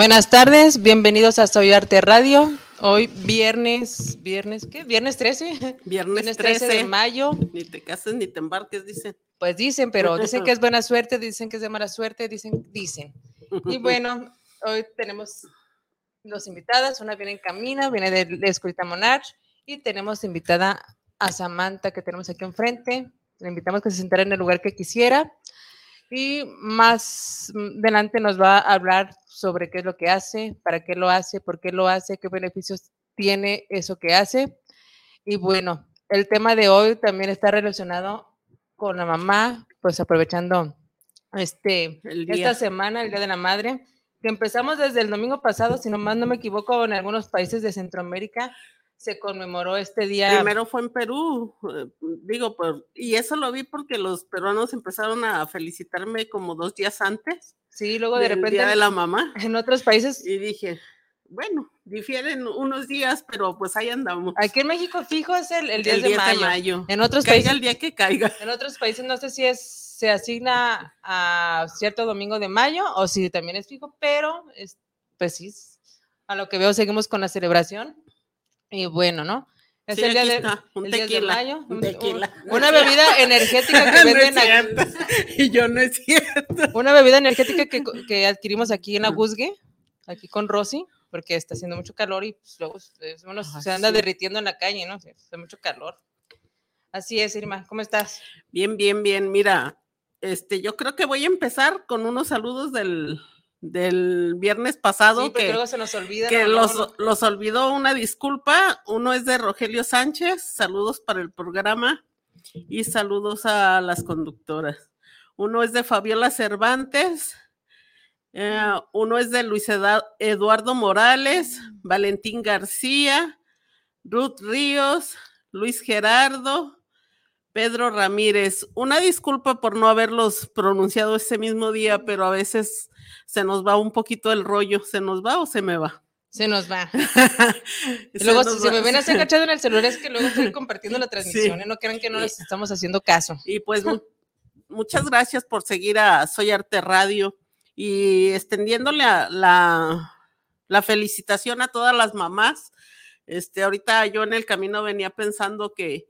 Buenas tardes, bienvenidos a Soy Arte Radio. Hoy viernes, viernes, ¿qué? Viernes 13. Viernes, 13, de mayo. Ni te cases ni te embarques, dicen. Pues dicen, pero dicen que es buena suerte, dicen que es de mala suerte, dicen, dicen. Y bueno, hoy tenemos dos invitadas, una viene en camino, viene de, de Escuita Monarch, y tenemos invitada a Samantha que tenemos aquí enfrente. Le invitamos que se sentara en el lugar que quisiera. Y más adelante nos va a hablar sobre qué es lo que hace, para qué lo hace, por qué lo hace, qué beneficios tiene eso que hace. Y bueno, el tema de hoy también está relacionado con la mamá, pues aprovechando este, esta semana, el Día de la Madre, que empezamos desde el domingo pasado, si no más no me equivoco, en algunos países de Centroamérica, se conmemoró este día. Primero fue en Perú, eh, digo, por, y eso lo vi porque los peruanos empezaron a felicitarme como dos días antes. Sí, luego de repente. Día de la mamá. En otros países. Y dije, bueno, difieren unos días, pero pues ahí andamos. Aquí en México fijo es el, el 10, de, mayo. En otros países. el día que caiga. En otros países no sé si es se asigna a cierto domingo de mayo o si también es fijo, pero es, pues sí, a lo que veo seguimos con la celebración. Y bueno, ¿no? Es el día, de, un tequila, mayo. Un tequila. una bebida energética que venden aquí. Y yo no es cierto. Una bebida energética que, que adquirimos aquí en Aguzgue, aquí con Rosy, porque está haciendo mucho calor y pues, luego uno se anda derritiendo en la calle, ¿no? Hace mucho calor. Así es, Irma, ¿cómo estás? Bien, bien, bien. Mira, este, yo creo que voy a empezar con unos saludos del, del viernes pasado que, luego se nos olvida, que los, los, olvidó una disculpa. Uno es de Rogelio Sánchez, saludos para el programa y saludos a las conductoras. Uno es de Fabiola Cervantes, eh, uno es de Luis Eduardo Morales, Valentín García, Ruth Ríos, Luis Gerardo, Pedro Ramírez. Una disculpa por no haberlos pronunciado ese mismo día, pero a veces se nos va un poquito el rollo, ¿se nos va o se me va? Se nos va. luego, si se me ven así agachado en el celular, es que luego estoy compartiendo la transmisión, y ¿eh? no crean que no les estamos haciendo caso. Y pues muchas gracias por seguir a Soy Arte Radio y extendiéndole la, la felicitación a todas las mamás. Este, ahorita yo en el camino venía pensando que,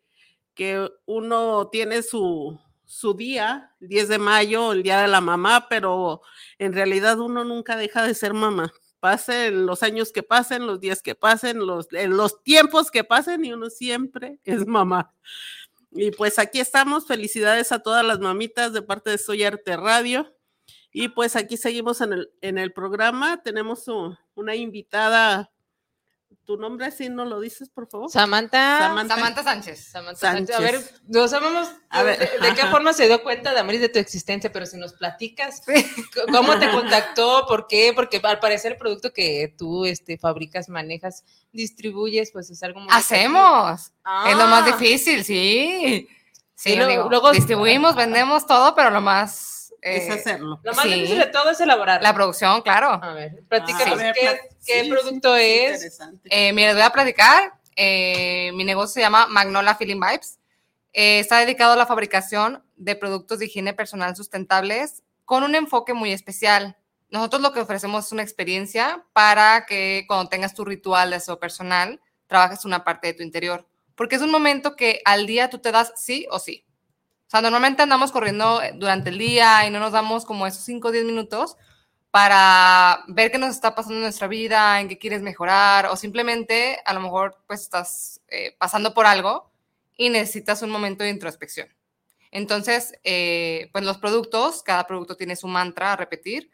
que uno tiene su, su día, el 10 de mayo, el día de la mamá, pero en realidad uno nunca deja de ser mamá. Pasen los años que pasen, los días que pasen, los, los tiempos que pasen y uno siempre es mamá. Y pues aquí estamos, felicidades a todas las mamitas de parte de Soy Arte Radio. Y pues aquí seguimos en el, en el programa. Tenemos una invitada tu nombre así no lo dices, por favor. Samantha, Samantha, Sánchez. Samantha Sánchez. A ver, no sabemos a ver, de, qué forma se dio cuenta Damaris de tu existencia, pero si nos platicas, ¿cómo te contactó? ¿Por qué? Porque al parecer el producto que tú este, fabricas, manejas, distribuyes, pues es algo muy... Hacemos. Es lo más ah. difícil, sí. Sí, luego, distribuimos, vendemos todo, pero lo más es eh, hacerlo. Lo más difícil de todo es elaborar. La producción, claro. A ver, platícanos qué, producto es. Eh, mira, les voy a platicar. Eh, mi negocio se llama Magnola Feeling Vibes. está dedicado a la fabricación de productos de higiene personal sustentables con un enfoque muy especial. Nosotros lo que ofrecemos es una experiencia para que cuando tengas tu ritual de aseo personal, trabajes una parte de tu interior. Porque es un momento que al día tú te das sí o sí. O sea, normalmente andamos corriendo eh, durante el día y no nos damos como esos 5 o 10 minutos para ver qué nos está pasando en nuestra vida, en qué quieres mejorar, o simplemente a lo mejor pues estás eh, pasando por algo y necesitas un momento de introspección. Entonces, eh, pues los productos, cada producto tiene su mantra a repetir.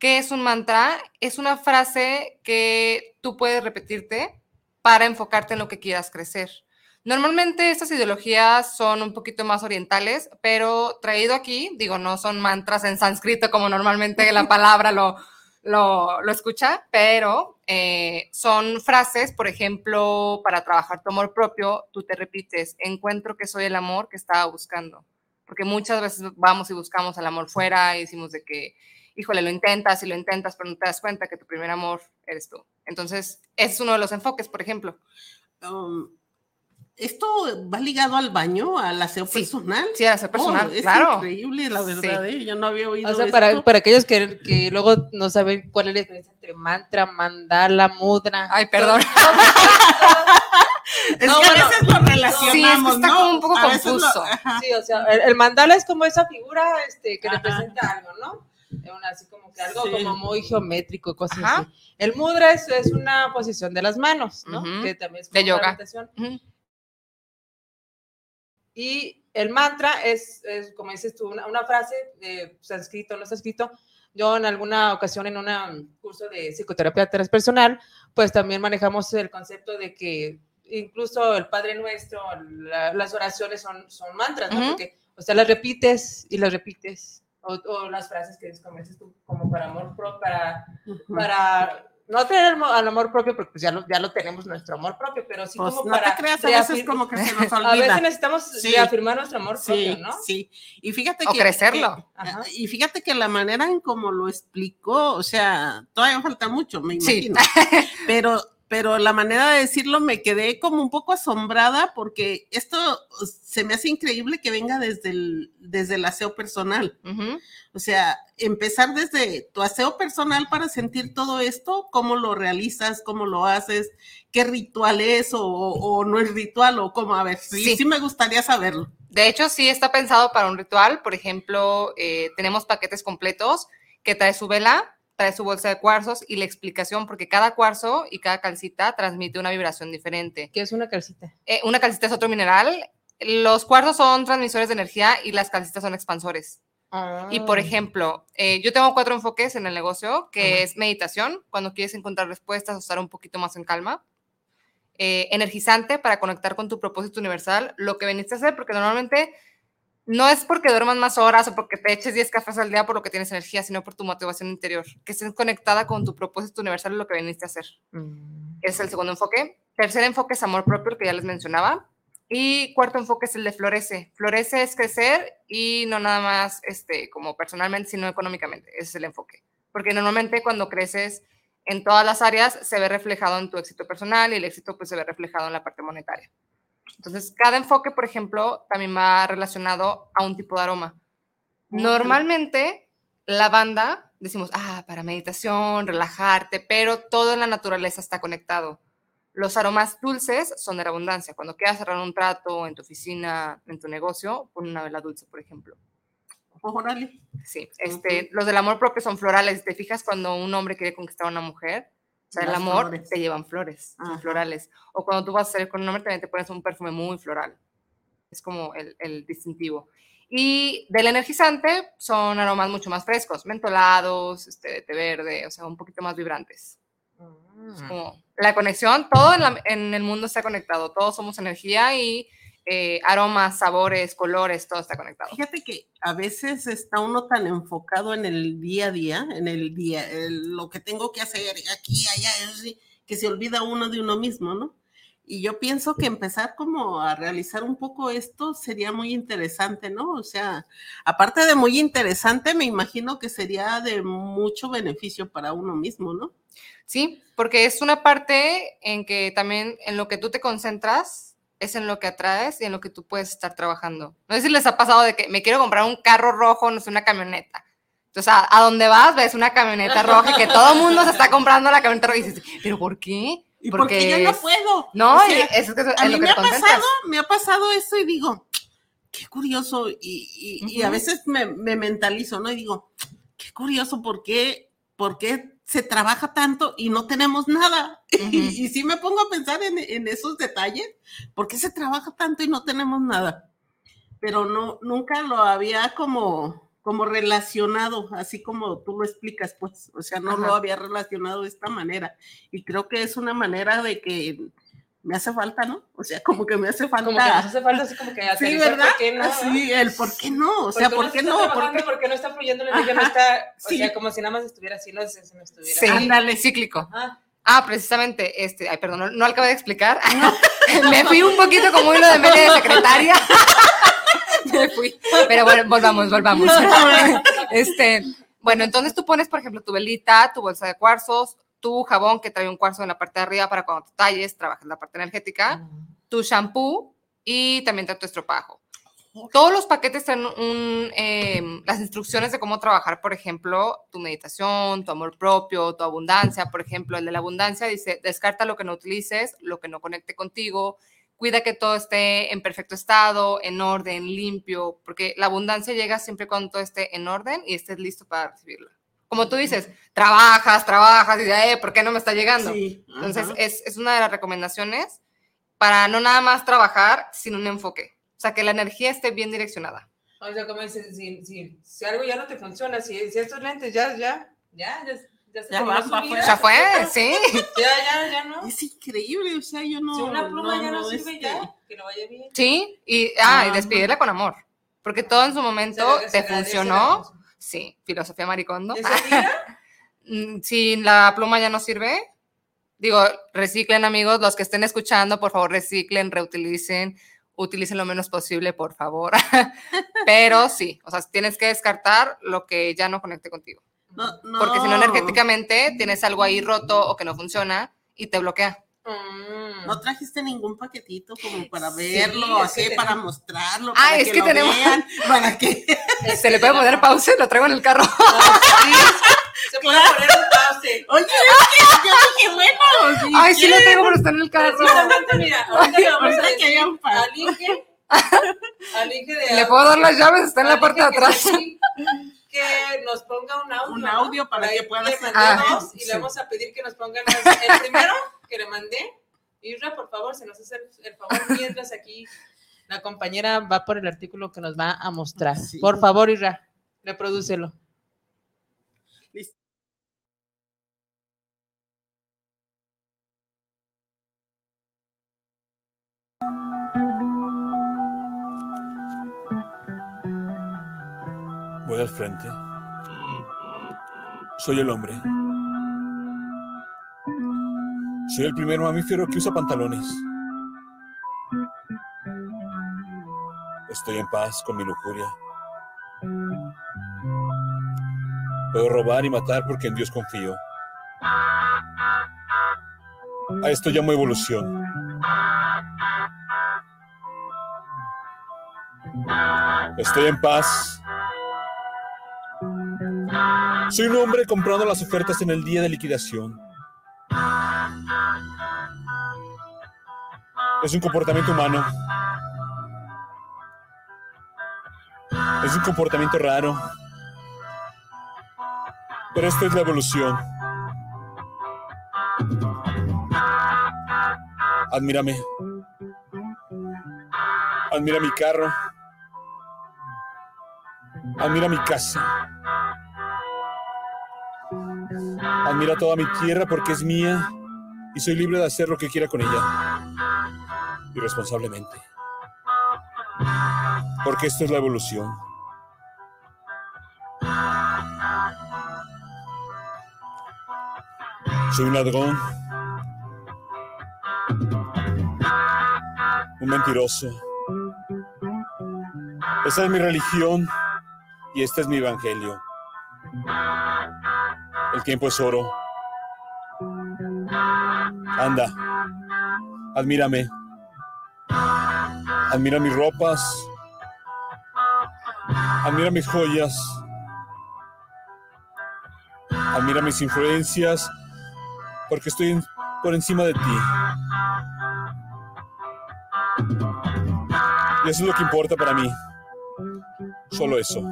¿Qué es un mantra? Es una frase que tú puedes repetirte para enfocarte en lo que quieras crecer. Normalmente estas ideologías son un poquito más orientales, pero traído aquí, digo, no son mantras en sánscrito como normalmente la palabra lo, lo, lo escucha, pero eh, son frases, por ejemplo, para trabajar tu amor propio, tú te repites, encuentro que soy el amor que estaba buscando. Porque muchas veces vamos y buscamos el amor fuera y decimos de que, híjole, lo intentas y lo intentas, pero no te das cuenta que tu primer amor eres tú. Entonces, ese es uno de los enfoques, por ejemplo. Um, ¿Esto va ligado al baño, al aseo Sí. personal? Sí, al aseo personal, Oh, es claro. increíble, la Sí. verdad, ¿eh? Yo no había oído O sea, esto. para, para aquellos que, que luego no saben cuál es la diferencia entre mantra, mandala, mudra. Ay, perdón. Es No, que a bueno, veces lo relacionamos, sí, es que está ¿no? como un poco A lo- confuso. ajá. Sí, o sea, el, el mandala es como esa figura este, que Ajá. representa algo, ¿no? Es una- así como que algo Sí. como muy geométrico, cosas Ajá. así. El mudra es, es una posición de las manos, ¿no? Ujú. Que también es De como yoga. una meditación. Ujú. Y el mantra es, es, como dices tú, una, una frase de sánscrito, no está escrito. Yo en alguna ocasión en un curso de psicoterapia transpersonal, pues también manejamos el concepto de que incluso el Padre Nuestro, la- las oraciones son, son mantras, ¿no? Ujú. Porque, o sea, las repites y las repites. O, o las frases que es como dices tú, como para amor propio, para, Ujú. para no tener al amor propio, porque pues ya lo, ya lo tenemos nuestro amor propio, pero sí Pues como no para te creas, a veces como que se nos a olvida. veces necesitamos Sí. reafirmar nuestro amor propio, Sí, ¿no? sí. Y fíjate O que. crecerlo. que- Ajá. y fíjate que la manera en cómo lo explicó, o sea, todavía falta mucho, me Sí. imagino. Pero, pero la manera de decirlo me quedé como un poco asombrada porque esto se me hace increíble que venga desde el, desde el aseo personal. O sea, empezar desde tu aseo personal para sentir todo esto, cómo lo realizas, cómo lo haces, qué ritual es o, o no es ritual o cómo, a ver, sí, Sí. sí me gustaría saberlo. De hecho, sí está pensado para un ritual. Por ejemplo, eh, tenemos paquetes completos que trae su vela, trae su bolsa de cuarzos y la explicación, porque cada cuarzo y cada calcita transmite una vibración diferente. ¿Qué es una calcita? Eh, una calcita es otro mineral. Los cuarzos son transmisores de energía y las calcitas son expansores. Y por ejemplo, eh, yo tengo cuatro enfoques en el negocio, que Ajá. es meditación, cuando quieres encontrar respuestas o estar un poquito más en calma. Eh, energizante para conectar con tu propósito universal, lo que veniste a hacer, porque normalmente no es porque duermas más horas o porque te eches 10 cafés al día por lo que tienes energía, sino por tu motivación interior, que estés conectada con tu propósito universal, lo que veniste a hacer. Mm. Es el segundo enfoque. Tercer enfoque es amor propio, el que ya les mencionaba. Y cuarto enfoque es el de florece. Florece es crecer y no nada más este, como personalmente, sino económicamente. Ese es el enfoque. Porque normalmente cuando creces en todas las áreas se ve reflejado en tu éxito personal y el éxito pues se ve reflejado en la parte monetaria. Entonces, cada enfoque, por ejemplo, también va relacionado a un tipo de aroma. Normalmente, la banda, decimos, ah, para meditación, relajarte, pero todo en la naturaleza está conectado. Los aromas dulces son de la abundancia. Cuando quieras cerrar un trato en tu oficina, en tu negocio, pon una vela dulce, por ejemplo. Órale. Sí, este, los del amor propio son florales. ¿Te fijas cuando un hombre quiere conquistar a una mujer? O sea, el amor flores. te llevan flores, son florales. O cuando tú vas a salir con un hombre, también te pones un perfume muy floral. Es como el, el distintivo. Y del energizante son aromas mucho más frescos, mentolados, este, de té verde, o sea, un poquito más vibrantes. Es como la conexión, todo en, la- en el mundo está conectado, todos somos energía y eh, aromas, sabores, colores, todo está conectado. Fíjate que a veces está uno tan enfocado en el día a día, en el día, el- lo que tengo que hacer aquí, allá, que se olvida uno de uno mismo, ¿no? Y yo pienso que empezar como a realizar un poco esto sería muy interesante, ¿no? O sea, aparte de muy interesante, me imagino que sería de mucho beneficio para uno mismo, ¿no? Sí, porque es una parte en que también en lo que tú te concentras es en lo que atraes y en lo que tú puedes estar trabajando. No sé si les ha pasado de que me quiero comprar un carro rojo, no sé, una camioneta. Entonces, a, a donde vas, ves una camioneta roja y que todo el mundo se está comprando la camioneta roja y dices, ¿pero por qué? Y porque, yo no es- puedo. No, O sea, es a en mí lo que me ha concentras. pasado, me ha pasado eso y digo, qué curioso, y, y- y a veces me, me mentalizo, ¿no? Y digo, qué curioso, ¿por qué, por qué se trabaja tanto y no tenemos nada? y, y sí me pongo a pensar en, en esos detalles, ¿por qué se trabaja tanto y no tenemos nada? Pero no, nunca lo había como, como relacionado, así como tú lo explicas, pues, o sea, no Ajá. lo había relacionado de esta manera. Y creo que es una manera de que me hace falta, ¿no? O sea, como que me hace falta. Como que nos hace falta así como que Sí, ¿verdad? ¿por qué no? Sí, el por qué no, o sea, ¿por qué no? ¿Por ¿Por qué? Porque no está fluyendo la energía, no está, o Sí. sea, como si nada más estuviera así, no sé si no estuviera. Sí, Ándale. cíclico. Ah, Ah, precisamente, este, ay, perdón, no, no acabé de explicar. Me fui un poquito como hilo de media de secretaria. Me fui. Pero bueno, volvamos, volvamos. Este, bueno, entonces tú pones, por ejemplo, tu velita, tu bolsa de cuarzos, tu jabón que trae un cuarzo en la parte de arriba para cuando te talles, trabajas la parte energética, tu shampoo y también trae tu estropajo. Todos los paquetes tienen un, eh, las instrucciones de cómo trabajar, por ejemplo, tu meditación, tu amor propio, tu abundancia. Por ejemplo, el de la abundancia dice, descarta lo que no utilices, lo que no conecte contigo, cuida que todo esté en perfecto estado, en orden, limpio, porque la abundancia llega siempre cuando todo esté en orden y estés listo para recibirla. Como tú dices, trabajas, trabajas y de, eh, ¿por qué no me está llegando? Sí, Entonces, es, es una de las recomendaciones para no nada más trabajar sin un enfoque. O sea, que la energía esté bien direccionada. O sea, como dices, si, si, si algo ya no te funciona, si, si estos lentes ya, ya, ya, ya, ya, se Ya vida. afuera. Ya fue, sí. Ya, ya, ya no. Es increíble, o sea, yo no. si una pluma ya no, sirve, este, ya, que no vaya bien. Sí, y, ah, y Ajá. despídela con amor. Porque todo en su momento Se- se te agradece la funcionó. Sí, filosofía maricondo. Mm, Si la pluma ya no sirve, digo, reciclen amigos, los que estén escuchando, por favor, reciclen, reutilicen, utilicen lo menos posible, por favor. Pero sí, o sea, tienes que descartar lo que ya no conecte contigo. No, no. Porque si no, energéticamente tienes algo ahí roto o que no funciona y te bloquea. Mm. No trajiste ningún paquetito como para Sí, verlo, así, para mostrarlo. Ah, para es que lo tenemos- vean, para que. ¿Se le puede poner pausa? Lo traigo en el carro. Sí, se puede poner un pause. Oye, es que yo dije, bueno, sí. Ay, sí lo tengo, pero está en el carro. Precisamente, mira, ahorita le vamos a Ahorita que haya un pause. Le puedo dar las llaves, está en la parte de que atrás. Que nos ponga un audio. Un audio para que pueda le hacer- Ah, y sí. le vamos a pedir que nos pongan el primero que le mandé. Isra, por favor, se nos hace el- favor mientras aquí la compañera va por el artículo que nos va a mostrar. Sí. Por favor, Isra, reprodúcelo. Listo. Voy al frente. Soy el hombre. Soy el primer mamífero que usa pantalones. Estoy en paz con mi lujuria. Puedo robar y matar porque en Dios confío. A esto llamo evolución. Estoy en paz. Soy un hombre comprando las ofertas en el día de liquidación. Es un comportamiento humano. Es un comportamiento raro. Pero esto es la evolución. Admírame. Admira mi carro. Admira mi casa. Admira toda mi tierra porque es mía y soy libre de hacer lo que quiera con ella. Irresponsablemente. Porque esto es la evolución. Soy un ladrón. Un mentiroso. Esa es mi religión y este es mi evangelio. El tiempo es oro. Anda, admírame. Admira mis ropas. Admira mis joyas. Admira mis influencias porque estoy por encima de ti. Y eso es lo que importa para mí. Solo eso.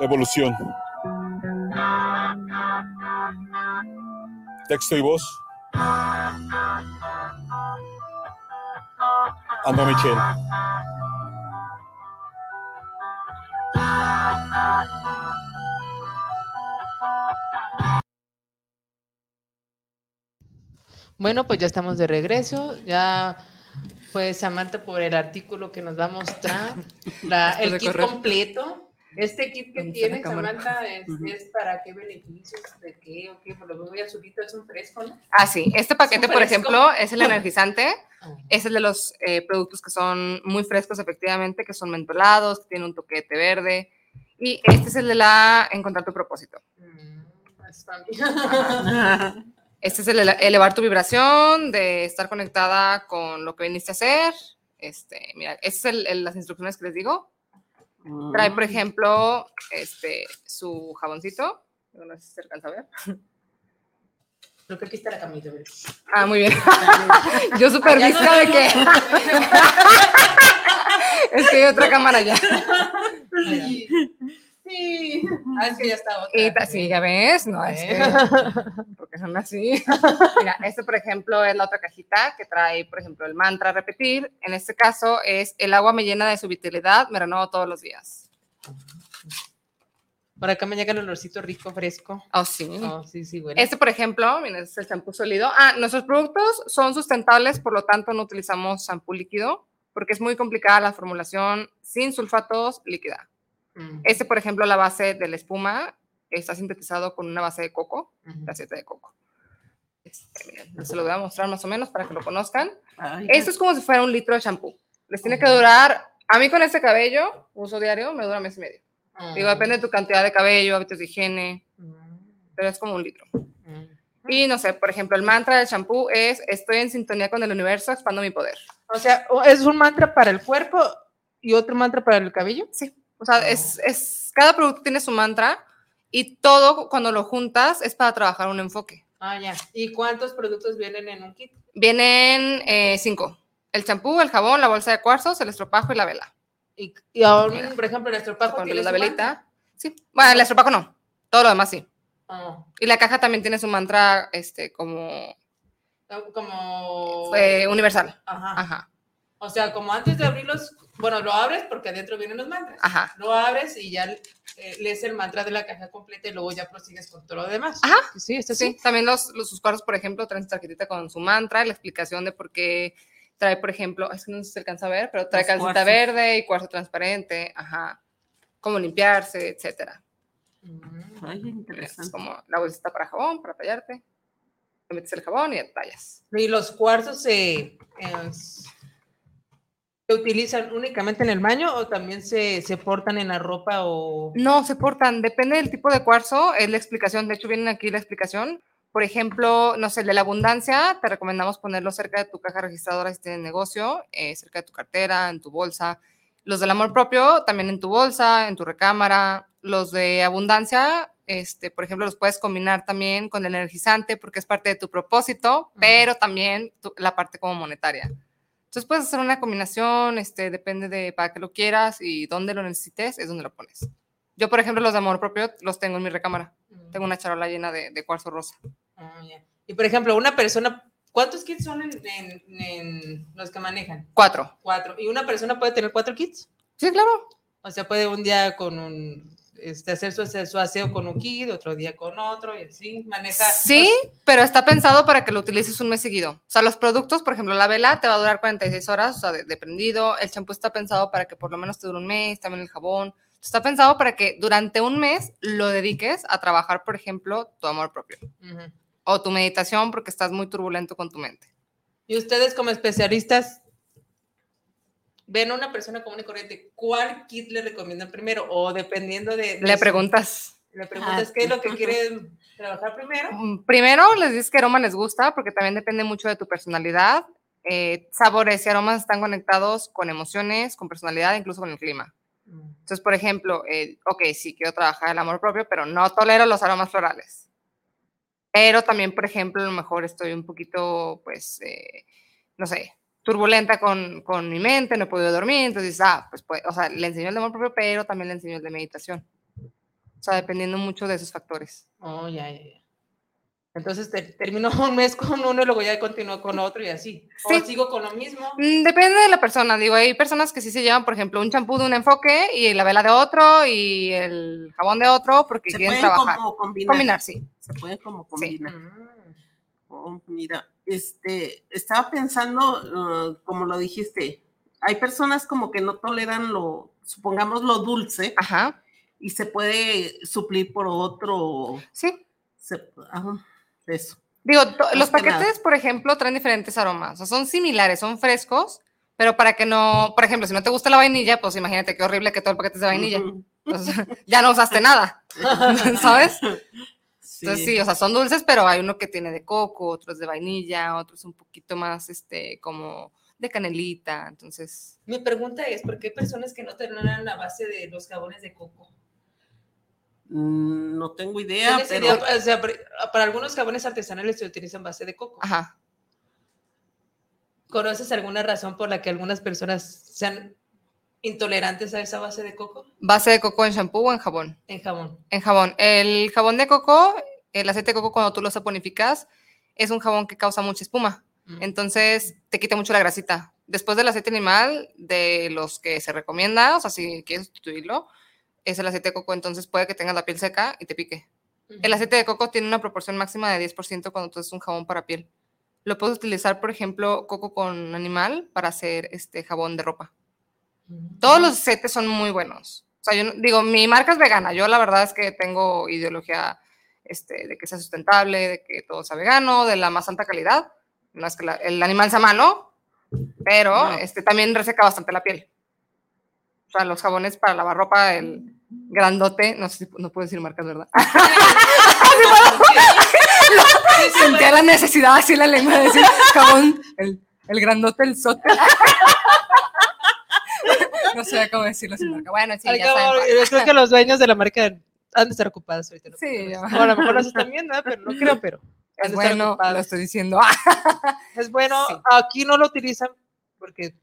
Evolución. Texto y voz. Ando Michel. Bueno, pues ya estamos de regreso. Ya, pues Samantha por el artículo que nos va a mostrar, la- el kit correr. completo. Este kit que ¿Dónde está tiene la cámara? Samantha es, es para qué beneficios, de qué o qué, por lo que voy azulito es un fresco, ¿no? Ah, sí. Este paquete, por fresco. ejemplo, es el energizante. Es el de los eh, productos que son muy frescos, efectivamente, que son mentolados, que tienen un toquete verde. Y este es el de la encontrar tu propósito. Mm, es. Este es el ele- elevar tu vibración, de estar conectada con lo que viniste a hacer. Este, mira, estas es el- las instrucciones que les digo. Trae, por ejemplo, este, su jaboncito. No sé si se alcanza a ver. Creo que aquí está la camita, ¿verdad? Ah, muy bien. Yo súper Ya vista no de que. es que hay otra cámara ya. Sí. Ah, es que ya está otra. Y sí, ya ves, no es que. Porque son así. Mira, este, por ejemplo, es la otra cajita que trae, por ejemplo, el mantra a repetir. En este caso es: el agua me llena de su vitalidad, me renuevo todos los días. Por acá me llega el olorcito rico, fresco. Oh, sí. Oh, sí, sí, bueno. Este, por ejemplo, miren, es el champú sólido. Ah, nuestros productos son sustentables, por lo tanto no utilizamos champú líquido, porque es muy complicada la formulación sin sulfatos líquida. Mm. Este, por ejemplo, la base de la espuma está sintetizado con una base de coco, Ujú. de aceite de coco. Este, se lo voy a mostrar más o menos para que lo conozcan. Ay, Esto es como si fuera un litro de champú. Les tiene que durar, a mí con este cabello, uso diario, me dura mes y medio. Mm. Digo, depende de tu cantidad de cabello, hábitos de higiene, Mm. pero es como un litro. Y no sé, por ejemplo, el mantra del champú es, estoy en sintonía con el universo, expando mi poder. O sea, es un mantra para el cuerpo y otro mantra para el cabello. Sí, o sea, es, es, cada producto tiene su mantra y todo cuando lo juntas es para trabajar un enfoque. Ah, ya. ¿Y cuántos productos vienen en un kit? Vienen eh, cinco. El champú, el jabón, la bolsa de cuarzos, el estropajo y la vela. Y, y ahora, Mira. por ejemplo, el estropajo tiene la velita. Sí. Bueno, el estropajo no. Todo lo demás sí. mantra. Oh, Y la caja también tiene su mantra este, como como... eh, universal. Ajá. Ajá, O sea, como antes de abrirlos, bueno, lo abres porque adentro vienen los mantras. ajá. Lo abres y ya eh, lees el mantra de la caja completa y luego ya prosigues con todo lo demás. Ajá. Sí, esto Sí, también los, los sus cuarzos, por ejemplo, traen su tarjetita con su mantra, la explicación de por qué trae, por ejemplo, es que no sé si se alcanza a ver, pero trae Los calcita verde y cuarzo transparente, ajá, cómo limpiarse, etcétera. Mm. ay, Es interesante. como la bolsita para jabón, para tallarte. Le metes el jabón y tallas. Y los cuarzos se, eh, se utilizan únicamente en el baño o también se, se portan en la ropa o... No, se portan, depende del tipo de cuarzo, es la explicación, de hecho viene aquí la explicación. Por ejemplo, no sé, el de la abundancia, te recomendamos ponerlo cerca de tu caja registradora si tienes negocio, eh, cerca de tu cartera, en tu bolsa. Los del amor propio, también en tu bolsa, en tu recámara. Los de abundancia, este, por ejemplo, los puedes combinar también con el energizante porque es parte de tu propósito, pero también tu- la parte como monetaria. Entonces puedes hacer una combinación, este, depende de para qué lo quieras y dónde lo necesites, es donde lo pones. Yo, por ejemplo, los de amor propio los tengo en mi recámara. Tengo una charola llena de, de cuarzo rosa. Ah. Y por ejemplo, una persona, ¿cuántos kits son en, en- en los que manejan? Cuatro. Cuatro. ¿Y una persona puede tener cuatro kits? Sí, claro. O sea, puede un día con un, este, hacer su, su aseo con un kit, otro día con otro y así, maneja. Sí, pero está pensado para que lo utilices un mes seguido. O sea, los productos, por ejemplo, la vela te va a durar 46 horas, o sea, de, de prendido. El champú está pensado para que por lo menos te dure un mes, también el jabón. Está pensado para que durante un mes lo dediques a trabajar, por ejemplo, tu amor propio o tu meditación porque estás muy turbulento con tu mente. Y ustedes como especialistas, ven a una persona común y corriente, ¿cuál kit le recomiendan primero? O dependiendo de... de Le su- preguntas. Le preguntas qué es lo que quieren trabajar primero. Mm, Primero les dices qué aroma les gusta, porque también depende mucho de tu personalidad. Eh, sabores y aromas están conectados con emociones, con personalidad, incluso con el clima. Entonces, por ejemplo, eh, ok, sí quiero trabajar el amor propio, pero no tolero los aromas florales. Pero también, por ejemplo, a lo mejor estoy un poquito, pues, eh, no sé, turbulenta con, con, mi mente, no he podido dormir, entonces, ah, pues, pues, o sea, le enseño el de amor propio, pero también le enseño el de meditación. O sea, dependiendo mucho de esos factores. Oh, ya, ya, ya. Entonces te, termino un mes con uno y luego ya continúo con otro y así. Sí. ¿O sigo con lo mismo? Mm, depende de la persona. Digo, hay personas que sí se llevan, por ejemplo, un champú de un enfoque y la vela de otro y el jabón de otro porque Se quieren pueden trabajar. como combinar. Combinar, sí. Se pueden como combinar. Mm. Oh, mira, este, estaba pensando, uh, como lo dijiste, hay personas como que no toleran lo, supongamos lo dulce, Ajá. y se puede suplir por otro, Sí. se- eso. Digo, to- los que nada. paquetes, por ejemplo, traen diferentes aromas. O sea, son similares, son frescos, pero para que no, por ejemplo, si no te gusta la vainilla, pues imagínate qué horrible que todo el paquete es de vainilla. Ujú. Entonces, ya no usaste nada, ¿sabes? Sí. Entonces sí, o sea, son dulces, pero hay uno que tiene de coco, otros de vainilla, otros un poquito más, este, como de canelita. Entonces, Mi pregunta es, ¿por qué hay personas que no toleran la base de los jabones de coco? Mm, No tengo idea, ¿Tienes pero idea? O sea, para, para algunos jabones artesanales se utilizan base de coco. ajá. ¿Conoces alguna razón por la que algunas personas sean intolerantes a esa base de coco Base de coco en shampoo o en jabón. en jabón? En jabón. El jabón de coco, el aceite de coco cuando tú lo saponificas, es un jabón que causa mucha espuma. Mm. Entonces te quita mucho la grasita. Después del aceite animal, de los que se recomienda, o sea, si quieres sustituirlo, es el aceite de coco, entonces puede que tengas la piel seca y te pique. El aceite de coco tiene una proporción máxima de 10% cuando tú haces un jabón para piel. Lo puedes utilizar, por ejemplo, coco con animal para hacer este jabón de ropa. Todos los aceites son muy buenos. O sea, yo digo, mi marca es vegana. Yo la verdad es que tengo ideología este, de que sea sustentable, de que todo sea vegano, de la más alta calidad. No es que la- el animal sea malo, pero No. este, también reseca bastante la piel. O sea, los jabones para lavar ropa, el grandote, no sé si no puedo decir marcas, ¿verdad? Sentía la necesidad así la lengua de decir jabón, el, el grandote, el sote. no sé cómo decirlo sin marca. Bueno, sí, Al ya cabo, saben yo creo que los dueños de la marca han de estar ocupados ahorita. ¿no? Sí, ya. O a lo mejor nos están viendo, ¿eh? pero no creo, pero Es bueno, lo estoy diciendo. Es bueno, Sí. aquí no lo utilizan porque,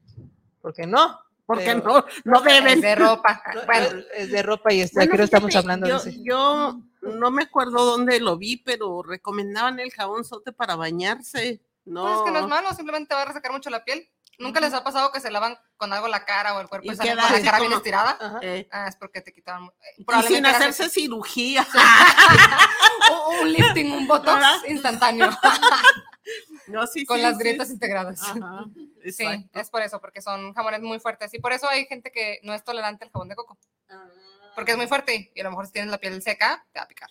porque no. porque pero- no, no Es deben. de ropa. no, Bueno, es de ropa y este, Bueno, aquí no estamos hablando yo, de eso. yo no me acuerdo dónde lo vi, pero recomendaban el jabón sote para bañarse. No, pues es que no es malo, simplemente va a resecar mucho la piel. ¿Nunca les ha pasado que se lavan con algo la cara o el cuerpo Y salen con la cara bien estirada? Ajá. eh, Ah, es porque te quitaban. eh, y sin eras hacerse ese- cirugía. o- un lifting, un botox ¿Verdad? instantáneo No, sí, con sí, las sí, grietas integradas. Ajá, Sí, es por eso, porque son jabones muy fuertes. Y por eso hay gente que no es tolerante al jabón de coco, porque es muy fuerte y a lo mejor si tienes la piel seca, te va a picar.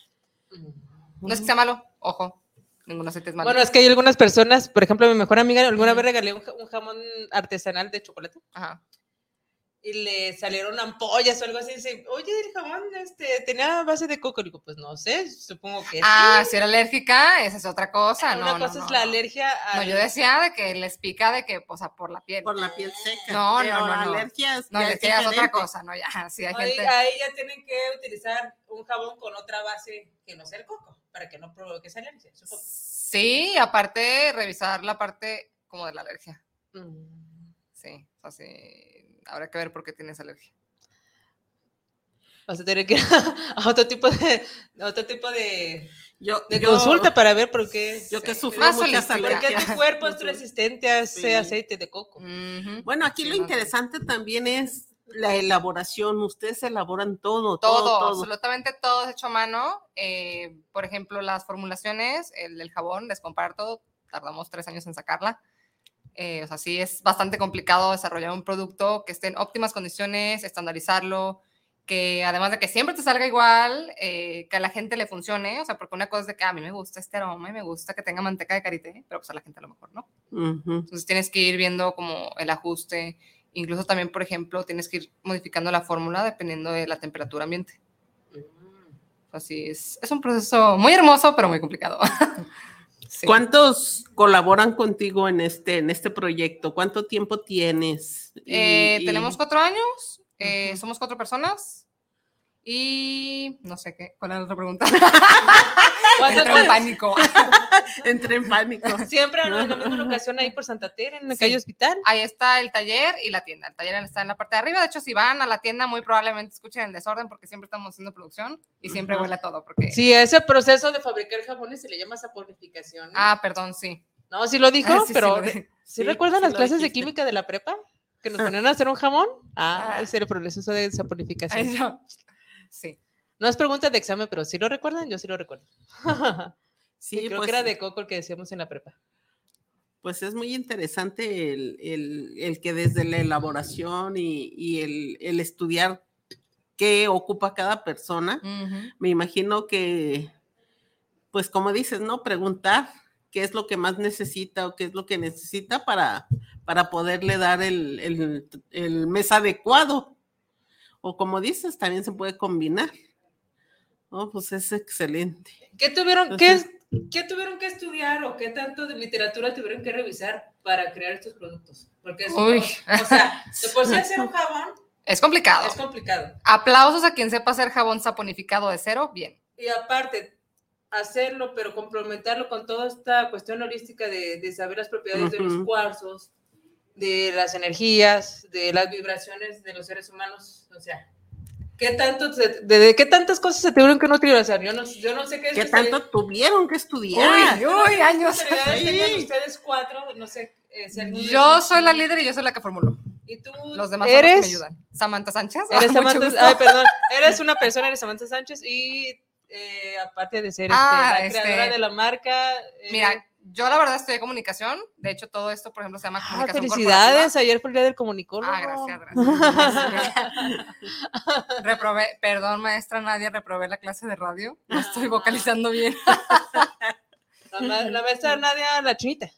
No es que sea malo, ojo, ningún aceite es malo. Bueno, es que hay algunas personas, por ejemplo, mi mejor amiga alguna vez regalé un, ja- un jamón artesanal de chocolate Ajá. y le salieron ampollas o algo así. Y dice, oye, el jamón este, tenía base de coco. Le digo, pues no sé, supongo que Ah, sí. si era alérgica, esa es otra cosa. Una No, cosa no, es la no. alergia a. No, yo decía de que les pica de que, o sea, por la piel. Por la piel seca. No, no, pero no, no. alergias No, alergia es otra cosa, no, ya, sí hay gente. ahí ya tienen que utilizar un jabón con otra base que no sea el coco, para que no provoque esa alergia. supongo. Sí, aparte, revisar la parte como de la alergia. Mm. Sí, o sea, sí, habrá que ver por qué tienes alergia. Vas a tener que ir a otro tipo de, otro tipo de, Yo, de yo- consulta para ver por qué, Yo que Sí. sufro muchas holística. por qué alergias. tu cuerpo es resistente a ese Sí. aceite de coco. Bueno, aquí Sí, lo interesante también es la elaboración. Ustedes elaboran todo, todo, Todo, todo. absolutamente todo es hecho a mano. Eh, por ejemplo, las formulaciones, el, el jabón, les comparto, tardamos tres años en sacarla. Eh, o sea, sí es bastante complicado desarrollar un producto que esté en óptimas condiciones, estandarizarlo, que además de que siempre te salga igual, eh, que a la gente le funcione. O sea, porque una cosa es de que a mí me gusta este aroma y me gusta que tenga manteca de karité, pero pues a la gente a lo mejor no. Entonces tienes que ir viendo como el ajuste. Incluso también, por ejemplo, tienes que ir modificando la fórmula dependiendo de la temperatura ambiente. Así es. Es un proceso muy hermoso, pero muy complicado. Sí. ¿Cuántos colaboran contigo en este, en este proyecto? ¿Cuánto tiempo tienes? Y- Eh, y- tenemos cuatro años, eh, somos cuatro personas Y no sé qué, ¿cuál es la otra pregunta? ¿Cuánto Entré en pánico. Entré en pánico. Siempre en la misma locación ahí por Santa Tere, en la Sí. calle Hospital. Ahí está el taller y la tienda. El taller está en la parte de arriba. De hecho, si van a la tienda, muy probablemente escuchen el desorden porque siempre estamos haciendo producción y siempre Ujú. huele a todo. Porque... Sí, ese proceso de fabricar jabones se le llama saponificación. ¿no? Ah, perdón, sí. no, sí lo dijo, Ah, sí, pero ¿sí. Sí, recuerdan sí las clases de dijiste. química de la prepa? Que nos ponían a hacer un jamón. Ah, Ah. ese era el proceso de saponificación. Ay, yo- Sí. No es pregunta de examen, pero si lo recuerdan, yo sí lo recuerdo. Sí, creo pues, que era de coco el que decíamos en la prepa. pues es muy interesante el, el- el que desde la elaboración y, y el, el estudiar qué ocupa cada persona, me imagino que, pues como dices, ¿no? Preguntar qué es lo que más necesita o qué es lo que necesita para, para poderle dar el, el, el mes adecuado. O como dices, también se puede combinar. Oh, pues es excelente. ¿Qué tuvieron, Entonces- qué, qué tuvieron que estudiar o qué tanto de literatura tuvieron que revisar para crear estos productos? Porque es, Uy. o, o sea, de por sí hacer un jabón Es complicado. es complicado. Aplausos a quien sepa hacer jabón saponificado de cero. Bien. Y aparte, hacerlo, pero complementarlo con toda esta cuestión holística de, de saber las propiedades de los cuarzos, de las energías, de las vibraciones de los seres humanos. O sea, ¿qué tanto, se- de, de qué tantas cosas se tuvieron que nutrir? O sea, yo no, yo no sé qué ¿Qué tanto tuvieron que estudiar? Uy, uy, años. Sí. ustedes cuatro, no sé. eh, si alguno de Yo soy la líder y yo soy la que formulo. ¿Y tú Los demás son los que eres? me ayudan. Samantha Sánchez. Eres Samantha, ay, perdón, eres una persona, eres Samantha Sánchez y eh, aparte de ser este, Ah, la este, creadora de la marca. eh, Mira, yo la verdad estudié comunicación. De hecho, todo esto, por ejemplo, se llama ah, comunicación felicidades, ayer fue el día del comunicólogo. Ah, gracias, gracias. reprobé, perdón, maestra Nadia, reprobé la clase de radio. No estoy vocalizando bien. La, ma- la maestra Nadia, la chinita.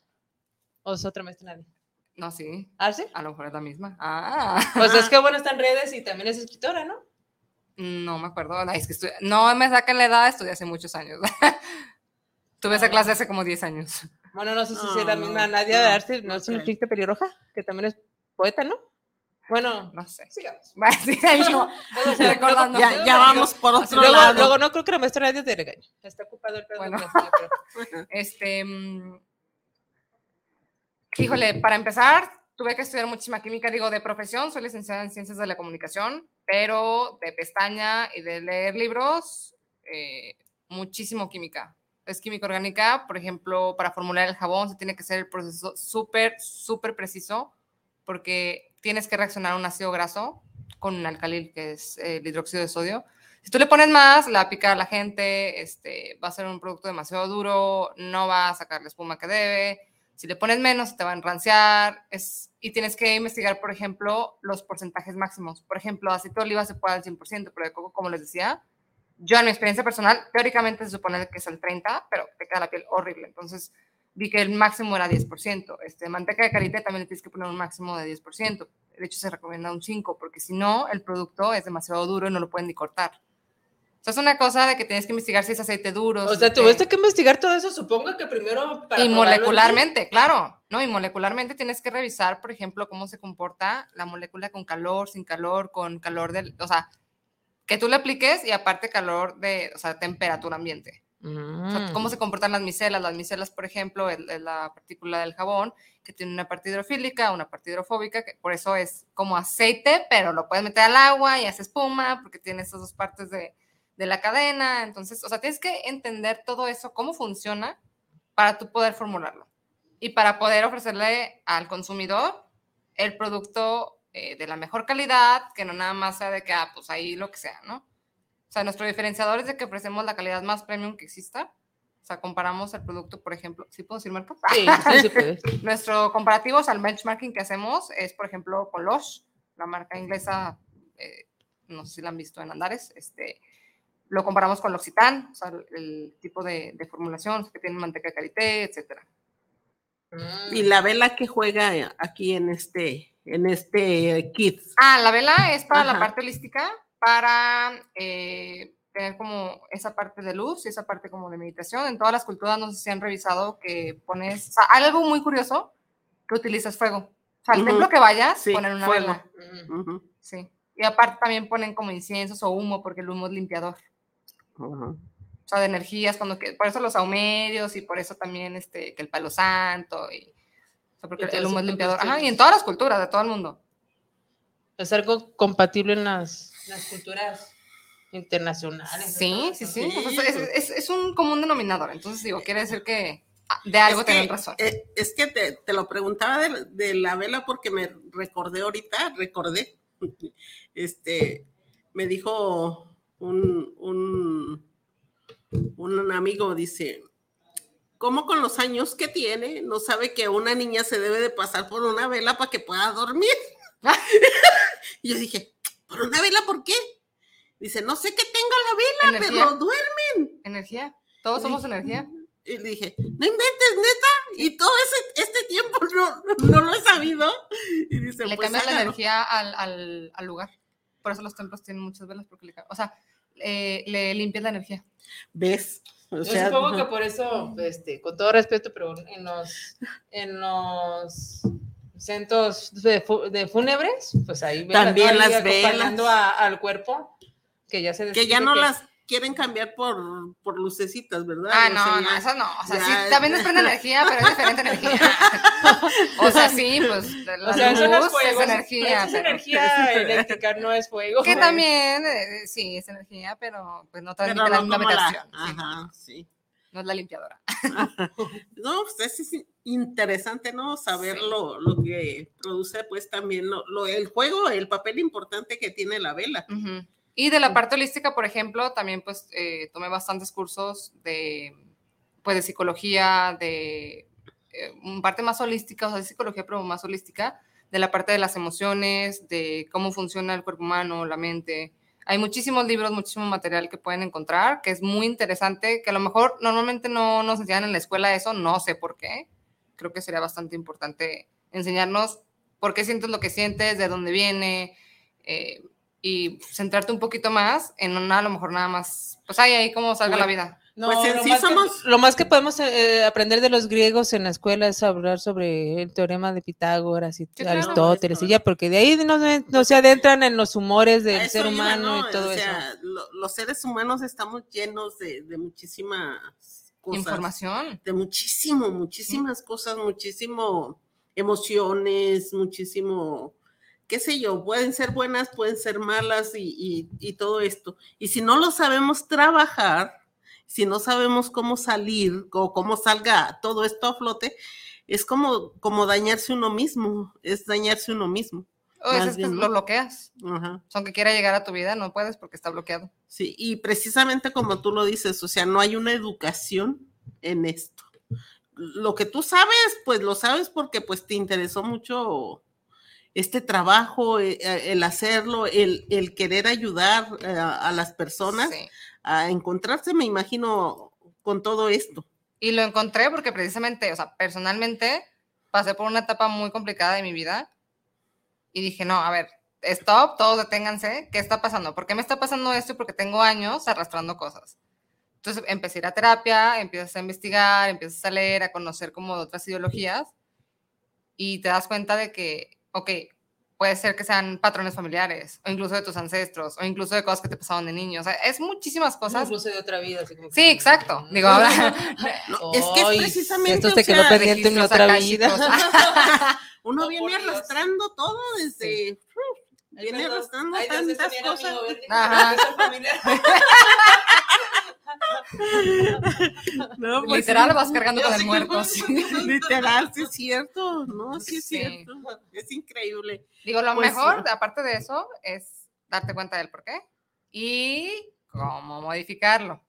¿O es otra maestra Nadia? No, sí, ¿Ah, sí? a lo mejor es la misma. Ah, Pues es que bueno, está en redes y también es escritora, ¿no? no me acuerdo. Es que no me sacan la edad, estudié hace muchos años. Tuve esa clase hace como 10 años. Bueno, no sé si No, es la no, misma Nadia de Arce, ¿no es una chinita pelirroja? Que también es poeta, ¿no? Bueno, No sé. sigamos. No. Recordando. Ya, ya vamos por otro luego, lado. luego no creo que la maestra Nadia te regañe. Está ocupado el pedo de Bueno. creo. Este, mm, híjole, para empezar, tuve que estudiar muchísima química, digo, de profesión, soy licenciada en ciencias de la comunicación, pero de pestaña y de leer libros, eh, muchísimo química. Es química orgánica, por ejemplo, para formular el jabón se tiene que hacer el proceso súper, súper preciso, porque tienes que reaccionar un ácido graso con un alcalil, que es eh, el hidróxido de sodio. Si tú le pones más, le va a picar la gente, este, va a ser un producto demasiado duro, no va a sacar la espuma que debe. Si le pones menos, te va a enranciar. Es, y tienes que investigar, por ejemplo, los porcentajes máximos. Por ejemplo, aceite de oliva se puede al 100%, pero de coco, como les decía, yo en mi experiencia personal, teóricamente se supone que es el 30%, pero te queda la piel horrible. Entonces, vi que el máximo era 10%. Este, manteca de karité también le tienes que poner un máximo de 10%. De hecho, se recomienda un 5%, porque si no, el producto es demasiado duro y no lo pueden ni cortar. O sea, es una cosa de que tienes que investigar si es aceite duro. O si sea, tuviste que investigar todo eso, supongo que primero para y en molecularmente, claro, ¿no? Y molecularmente tienes que revisar, por ejemplo, cómo se comporta la molécula con calor, sin calor, con calor del, o sea, que tú le apliques y aparte calor de, o sea, temperatura ambiente. O sea, Mm. cómo se comportan las micelas. Las micelas, por ejemplo, es, es la partícula del jabón que tiene una parte hidrofílica, una parte hidrofóbica, que por eso es como aceite, pero lo puedes meter al agua y hace espuma, porque tiene esas dos partes de, de la cadena. Entonces, o sea, tienes que entender todo eso, cómo funciona, para tú poder formularlo. Y para poder ofrecerle al consumidor el producto eh, de la mejor calidad, que no nada más sea de que, ah, pues ahí lo que sea, ¿no? O sea, nuestro diferenciador es de que ofrecemos la calidad más premium que exista. O sea, comparamos el producto, por ejemplo, ¿sí puedo decir marca? Sí, sí, sí puedes. Nuestro comparativo, o sea, el benchmarking que hacemos es, por ejemplo, con Lush, la marca inglesa, eh, no sé si la han visto en Andares, este, lo comparamos con L'Occitane, o sea, el, el tipo de, de formulación que tiene manteca de karité, etcétera. Y la vela que juega aquí en este, en este kit. Ah, la vela es para la parte holística, para eh, tener como esa parte de luz y esa parte como de meditación. En todas las culturas no sé si han revisado que pones, o sea, hay algo muy curioso que utilizas fuego. O sea, al templo que vayas, Sí, ponen una fuego. vela. Sí. Y aparte también ponen como inciensos o humo, porque el humo es limpiador. O sea, de energías, cuando que, por eso los ahumerios y por eso también este, que el palo santo y, o sea, porque Y el humo es limpiador. Ajá, y en todas las culturas de todo el mundo. Es algo compatible en las, las culturas internacionales. Sí, sí, sí. Sí, o sea, es, es- es un común denominador. Entonces, digo, quiere decir que de algo Es que, tienen razón. eh, es que te, te lo preguntaba de, de la vela porque me recordé ahorita, recordé. Este, me dijo un, un, un amigo, dice, ¿cómo con los años que tiene no sabe que una niña se debe de pasar por una vela para que pueda dormir? y yo dije, ¿por una vela por qué? Dice, no sé que tenga la vela, Energía. pero duerme. Energía. Todos somos energía. Y le dije, no inventes, neta. Y todo ese, este tiempo no, no lo he sabido. Y dice, Le pues cambias la energía al, al, al lugar. Por eso los templos tienen muchas velas, porque le, o sea, eh, le limpias la energía. ¿Ves? O Yo sea, supongo que por eso, este, con todo respeto, pero en los, en los centros de, de fúnebres, pues ahí También las acompañando velas. a- al cuerpo, que ya se que ya no las quieren cambiar por, por lucecitas, ¿verdad? Ah, O no, sea, no, ya- eso no. O sea, ya- sí, también desprende energía, pero es diferente energía. o sea, sí, pues la O sea, no es luz fuego, es energía. es pero- energía eléctrica, no es fuego. Que también, eh, sí, es energía, pero pues no transmite pero la misma vibración. Ajá, sí. no es la limpiadora. No, pues es interesante, ¿no? Saber Sí. lo, lo que produce, pues también lo, lo- el juego, el papel importante que tiene la vela. Ujú. Y de la parte holística, por ejemplo, también pues eh, tomé bastantes cursos de, pues, de psicología, de eh, un parte más holística, o sea, de psicología, pero más holística, de la parte de las emociones, de cómo funciona el cuerpo humano, la mente. Hay muchísimos libros, muchísimo material que pueden encontrar, que es muy interesante, que a lo mejor normalmente no nos enseñan en la escuela eso, no sé por qué. Creo que sería bastante importante enseñarnos por qué sientes lo que sientes, de dónde viene, eh, y centrarte un poquito más en una, a lo mejor nada más, pues ahí, ahí cómo salga la Bueno, vida. No, Pues en lo, sí más somos- que, lo más que podemos eh, aprender de los griegos en la escuela es hablar sobre el teorema de Pitágoras y. Aristóteles y Eso. ya, porque de ahí no, no se adentran en los humores del eso ser iba, humano ¿no? y todo o eso. sea, lo- los seres humanos estamos llenos de, de muchísimas cosas. Información. de muchísimo, muchísimas cosas, muchísimo emociones, muchísimo, qué sé yo, pueden ser buenas, pueden ser malas y, y- y todo esto. Y si no lo sabemos trabajar, si no sabemos cómo salir o cómo salga todo esto a flote, es como, como dañarse uno mismo, es dañarse uno mismo. O es, que lo bloqueas. Ajá. Sea, aunque quiera llegar a tu vida, no puedes porque está bloqueado. Sí, y precisamente como tú lo dices, o sea, no hay una educación en esto. Lo que tú sabes, pues lo sabes porque pues te interesó mucho este trabajo, eh, eh, el hacerlo, el, el querer ayudar eh, a las personas Sí. a encontrarse, me imagino, con todo esto. Y lo encontré porque precisamente, o sea, personalmente pasé por una etapa muy complicada de mi vida y dije, no, a ver, stop, todos deténganse, ¿qué está pasando? ¿Por qué me está pasando esto? Porque tengo años arrastrando cosas. Entonces empecé a ir a terapia, empiezas a investigar, empiezas a leer, a conocer como de otras ideologías y te das cuenta de que, ok, puede ser que sean patrones familiares o incluso de tus ancestros o incluso de cosas que te pasaron de niño. O sea, es muchísimas cosas. Incluso de otra vida. así como que- Sí, exacto. Digo, ahora... No, es que es precisamente, Esto se quedó pendiente en mi otra vida. uno viene arrastrando todo desde... Viene arrastrando tantas cosas. Ajá. No, pues, Literal sí. vas cargando con el muerto. sí. Literal, sí es cierto, no, sí es Sí. cierto, es increíble. Digo, lo Pues, mejor, aparte de eso, es darte cuenta del por qué y cómo modificarlo.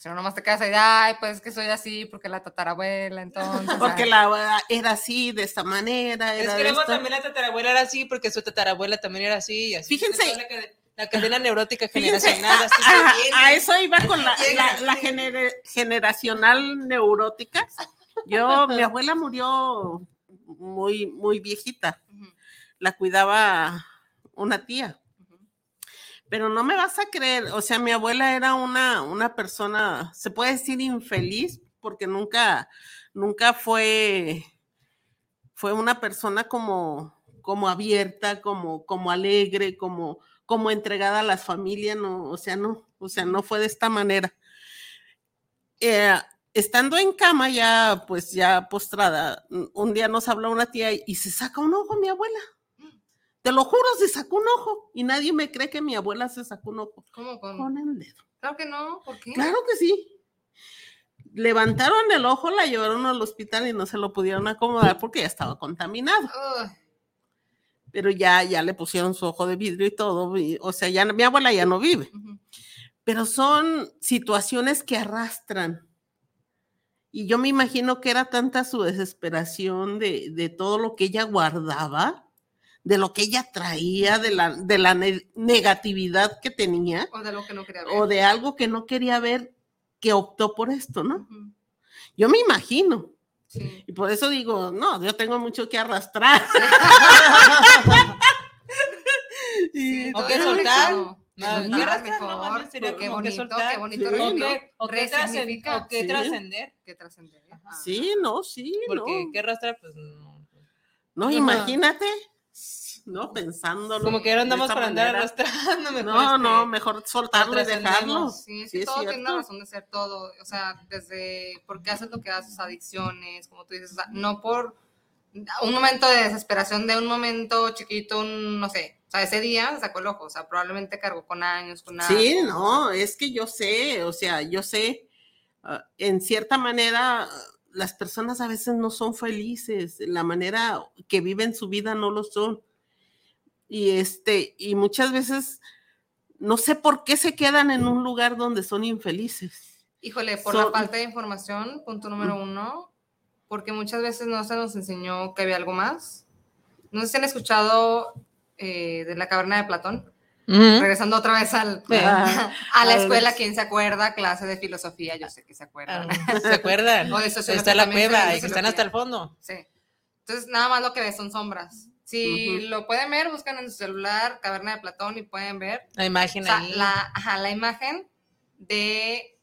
Si no, nomás te quedas ahí, ay, pues es que soy así porque la tatarabuela, entonces. Porque ay". la era así, de esta manera, Es era que luego esta- también la tatarabuela era así, porque su tatarabuela también era así. y así Fíjense. La, cade- la cadena neurótica Fíjense, generacional. así a, que viene. a eso iba con la, generacional neurótica. Yo, mi abuela murió muy, muy viejita, la cuidaba una tía. Pero no me vas a creer, o sea, mi abuela era una, una persona, se puede decir infeliz, porque nunca, nunca fue, fue una persona como, como abierta, como, como alegre, como, como entregada a las familias, no, o sea, no, o sea, no fue de esta manera. Eh, estando en cama ya, pues ya postrada, un día nos habló una tía y se saca un ojo mi abuela. Te lo juro, se sacó un ojo y nadie me cree que mi abuela se sacó un ojo. ¿Cómo con? Con el dedo. Claro que no, ¿por qué? Claro que sí. Levantaron el ojo, la llevaron al hospital y no se lo pudieron acomodar porque ya estaba contaminado. Pero ya, ya le pusieron su ojo de vidrio y todo. y, o sea, ya mi abuela ya no vive. Pero son situaciones que arrastran. Y yo me imagino que era tanta su desesperación de, de todo lo que ella guardaba, de lo que ella traía, de la, de la ne- negatividad que tenía, O de lo que no quería ver. o de algo que no quería ver, que optó por esto, ¿no? Yo me imagino. Sí. Y por eso digo, no, yo tengo mucho que arrastrar. Y- ¿O soltar? No. No, sería Qué que bonito, soltar. qué bonito. Sí. ¿O bonito. qué, o qué trascend- Resignifica. o qué Sí. trascender? Trascender. Sí, no, sí, Porque no. qué arrastrar, pues no. No, imagínate, no pensándolo. Como que ahora andamos para andar manera. mejor No, este, no, mejor soltarlo y dejarlo. Sí, es Sí, todo tiene una cierto. razón de ser todo. O sea, desde por qué haces lo que haces, adicciones, como tú dices, o sea, no por un momento de desesperación de un momento chiquito, un, no sé, o sea, ese día sacó el ojo, o sea, probablemente cargó con años, con Sí, algo. no, es que yo sé, o sea, yo sé, ah, en cierta manera, las personas a veces no son felices, la manera que viven su vida no lo son. Y este, y muchas veces no sé por qué se quedan en un lugar donde son infelices. Híjole, por So- la falta de información, punto número uno, porque muchas veces no se nos enseñó que había algo más. No sé si han escuchado eh, de la caverna de Platón, Ujú. regresando otra vez al. Ah, a la escuela, ver. ¿quién se acuerda? Clase de filosofía, yo sé que se acuerdan. Ah, ¿Se acuerdan? O de Está la cueva y que están hasta el fondo. Sí. Entonces, nada más lo que ves son sombras. Si lo pueden ver, buscan en su celular Caverna de Platón y pueden ver La o imagen sea, ahí. la, ajá, la imagen de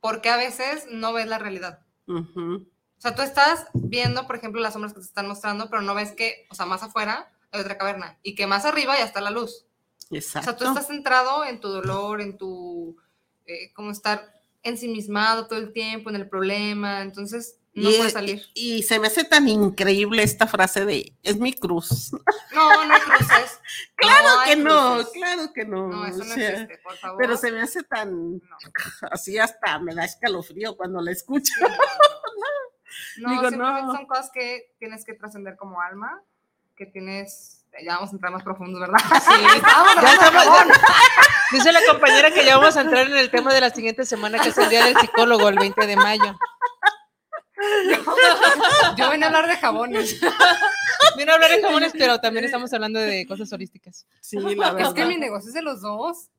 por qué a veces no ves la realidad. ujú. O sea, tú estás viendo, por ejemplo, las sombras que te están mostrando, pero no ves que, o sea, más afuera hay otra caverna y que más arriba ya está la luz. O Exacto. sea, tú estás centrado en tu dolor, en tu, eh, como estar ensimismado todo el tiempo en el problema, entonces no y, puedes salir. y- y se me hace tan increíble esta frase de es mi cruz. No, no hay cruces. Claro que no, cruces. claro que no. No, eso o no sea, existe, por favor. pero se me hace tan No. así hasta me da escalofrío cuando la escucho. Sí, no, no, Digo, son cosas que tienes que trascender como alma, que tienes, ya vamos a entrar más profundos, ¿verdad? Sí, ya estamos. Dice la compañera que ya vamos a entrar en el tema de la siguiente semana, que es el día del psicólogo, el 20 de mayo. Yo venía a hablar de jabones. Vino a hablar de jamones, pero también estamos hablando de cosas holísticas. Sí, la verdad. Es que mi negocio es de los dos.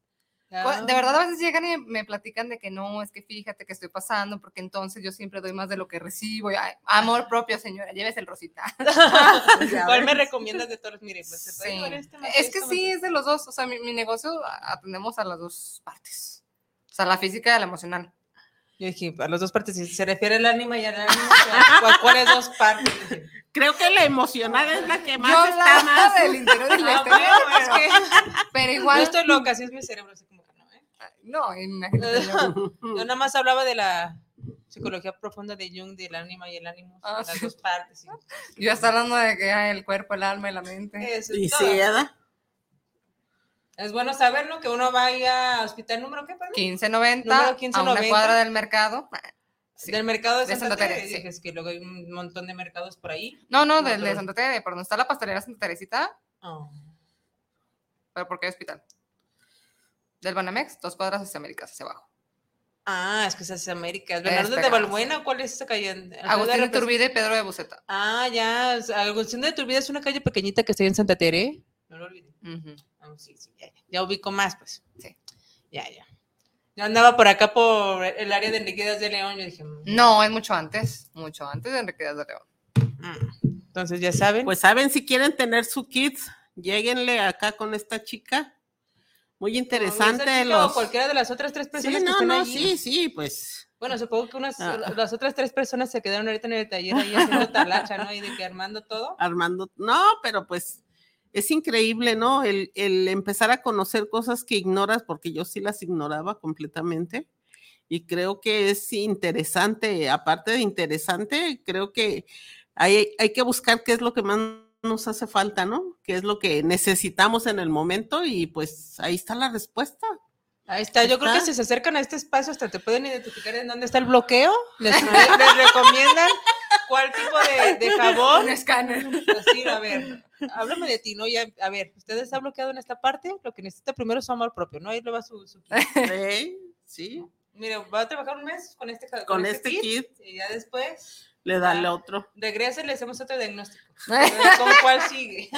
Ah. De verdad, a veces llegan y me platican de que no, es que fíjate que estoy pasando, porque entonces yo siempre doy más de lo que recibo. Y, ay, amor propio, señora, llévese el rosita. ¿Cuál me recomiendas de todos? Mire, pues se puede Sí. este, Es que sí, es de los dos. O sea, mi, mi negocio atendemos a las dos partes. O sea, la física y la emocional. Yo dije, a las dos partes, si se refiere al ánima y al ánimo, ¿cuál- ¿cuáles dos partes? Creo que la emocional es la que más yo está más. del interior y del Ah, exterior, bueno, es pero, que pero yo igual. estoy loca, así es mi cerebro, así como que no, ¿eh? No, imagínate yo. Yo nada más hablaba de la psicología profunda de Jung, del ánima y el ánimo, Ah, las sí. dos partes. y- Yo hasta hablando de que hay el cuerpo, el alma y la mente. Eso es Y todo. sí, ¿verdad? Es bueno saberlo, que uno vaya a hospital número qué, perdón? 1590 Número a una 1590. cuadra del mercado. Sí. Del mercado de De Santa, Santa Teresa. Tere, sí. Es que luego hay un montón de mercados por ahí. No, no, del de Santa Tere, por donde está la pastelera Santa Teresita, Oh. pero ¿por qué hospital? Del Banamex, dos cuadras hacia Américas, hacia abajo. Ah, es que es América. ¿Bernardo de Balbuena? ¿Cuál es esa calle? ¿Alrededor de Agustín de? Turbide y Pedro de Buceta. Ah, ya. Agustín de Turbide es una calle pequeñita que está en Santa Tere. No lo olviden. Ujú. Ah, sí, sí, ya, ya. Ya ubico más, pues. Sí. Ya, ya. Yo andaba por acá por el área de Enrique Díaz de León. Yo dije, mm, No, es mucho antes, mucho antes de Enrique Díaz de León. mm. entonces ya saben. Pues saben, si quieren tener su kit, lleguenle acá con esta chica. Muy interesante. ¿O esa chica los... o cualquiera de las otras tres Sí, personas que no, están no, allí? sí, sí, pues. Bueno, supongo que unas, Ah. las otras tres personas se quedaron ahorita en el taller ahí haciendo talacha, ¿no? Y de que armando todo. Armando, no, pero pues es increíble, ¿no? El, el empezar a conocer cosas que ignoras, porque yo sí las ignoraba completamente. Y creo que es interesante, aparte de interesante, creo que hay, hay que buscar qué es lo que más nos hace falta, ¿no? ¿Qué es lo que necesitamos en el momento? Y pues ahí está la respuesta. Ahí está, yo creo que si se acercan a este espacio hasta te pueden identificar en dónde está el bloqueo, les, les recomiendan cuál tipo de, de jabón. Un escáner. Así, a ver, háblame de ti, ¿no? Ya, a ver, ¿usted está bloqueado en esta parte? Lo que necesita primero es su amor propio, ¿no? Ahí le va su, su kit. Sí, sí. Mire, va a trabajar un mes con este, con Con este kit. y ya después Le da el otro. regresa y le hacemos otro diagnóstico. ¿Con cuál sigue?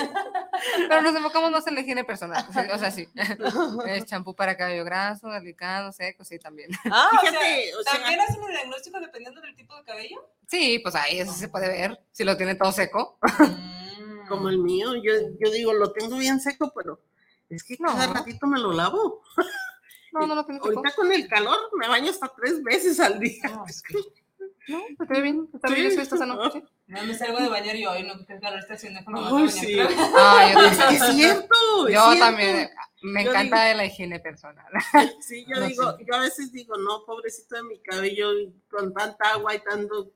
Pero nos enfocamos más en la higiene personal. O sea, sí. Es champú para cabello graso, delicado, seco, sí, también. Ah, o sea, Fíjate, o sea- ¿también hacen el diagnóstico dependiendo del tipo de cabello? Sí, pues ahí eso se puede ver. Si lo tiene todo seco. Mm. Como el mío, yo, yo digo, lo tengo bien seco, pero es que cada No. ratito me lo lavo. No, no lo seco. Ahorita con el calor me baño hasta tres veces al día. No, es que No, está bien. Está Sí. bien, sano. sí. no me salgo de bañar yo hoy, no, que calor está haciendo. déjame Ay, sí. Ah, yo Es que también. es cierto. es Yo cierto. también. Me Yo encanta digo- de la higiene personal. Sí, yo No digo, sé. yo a veces digo, no, pobrecito de mi cabello, con tanta agua y tanto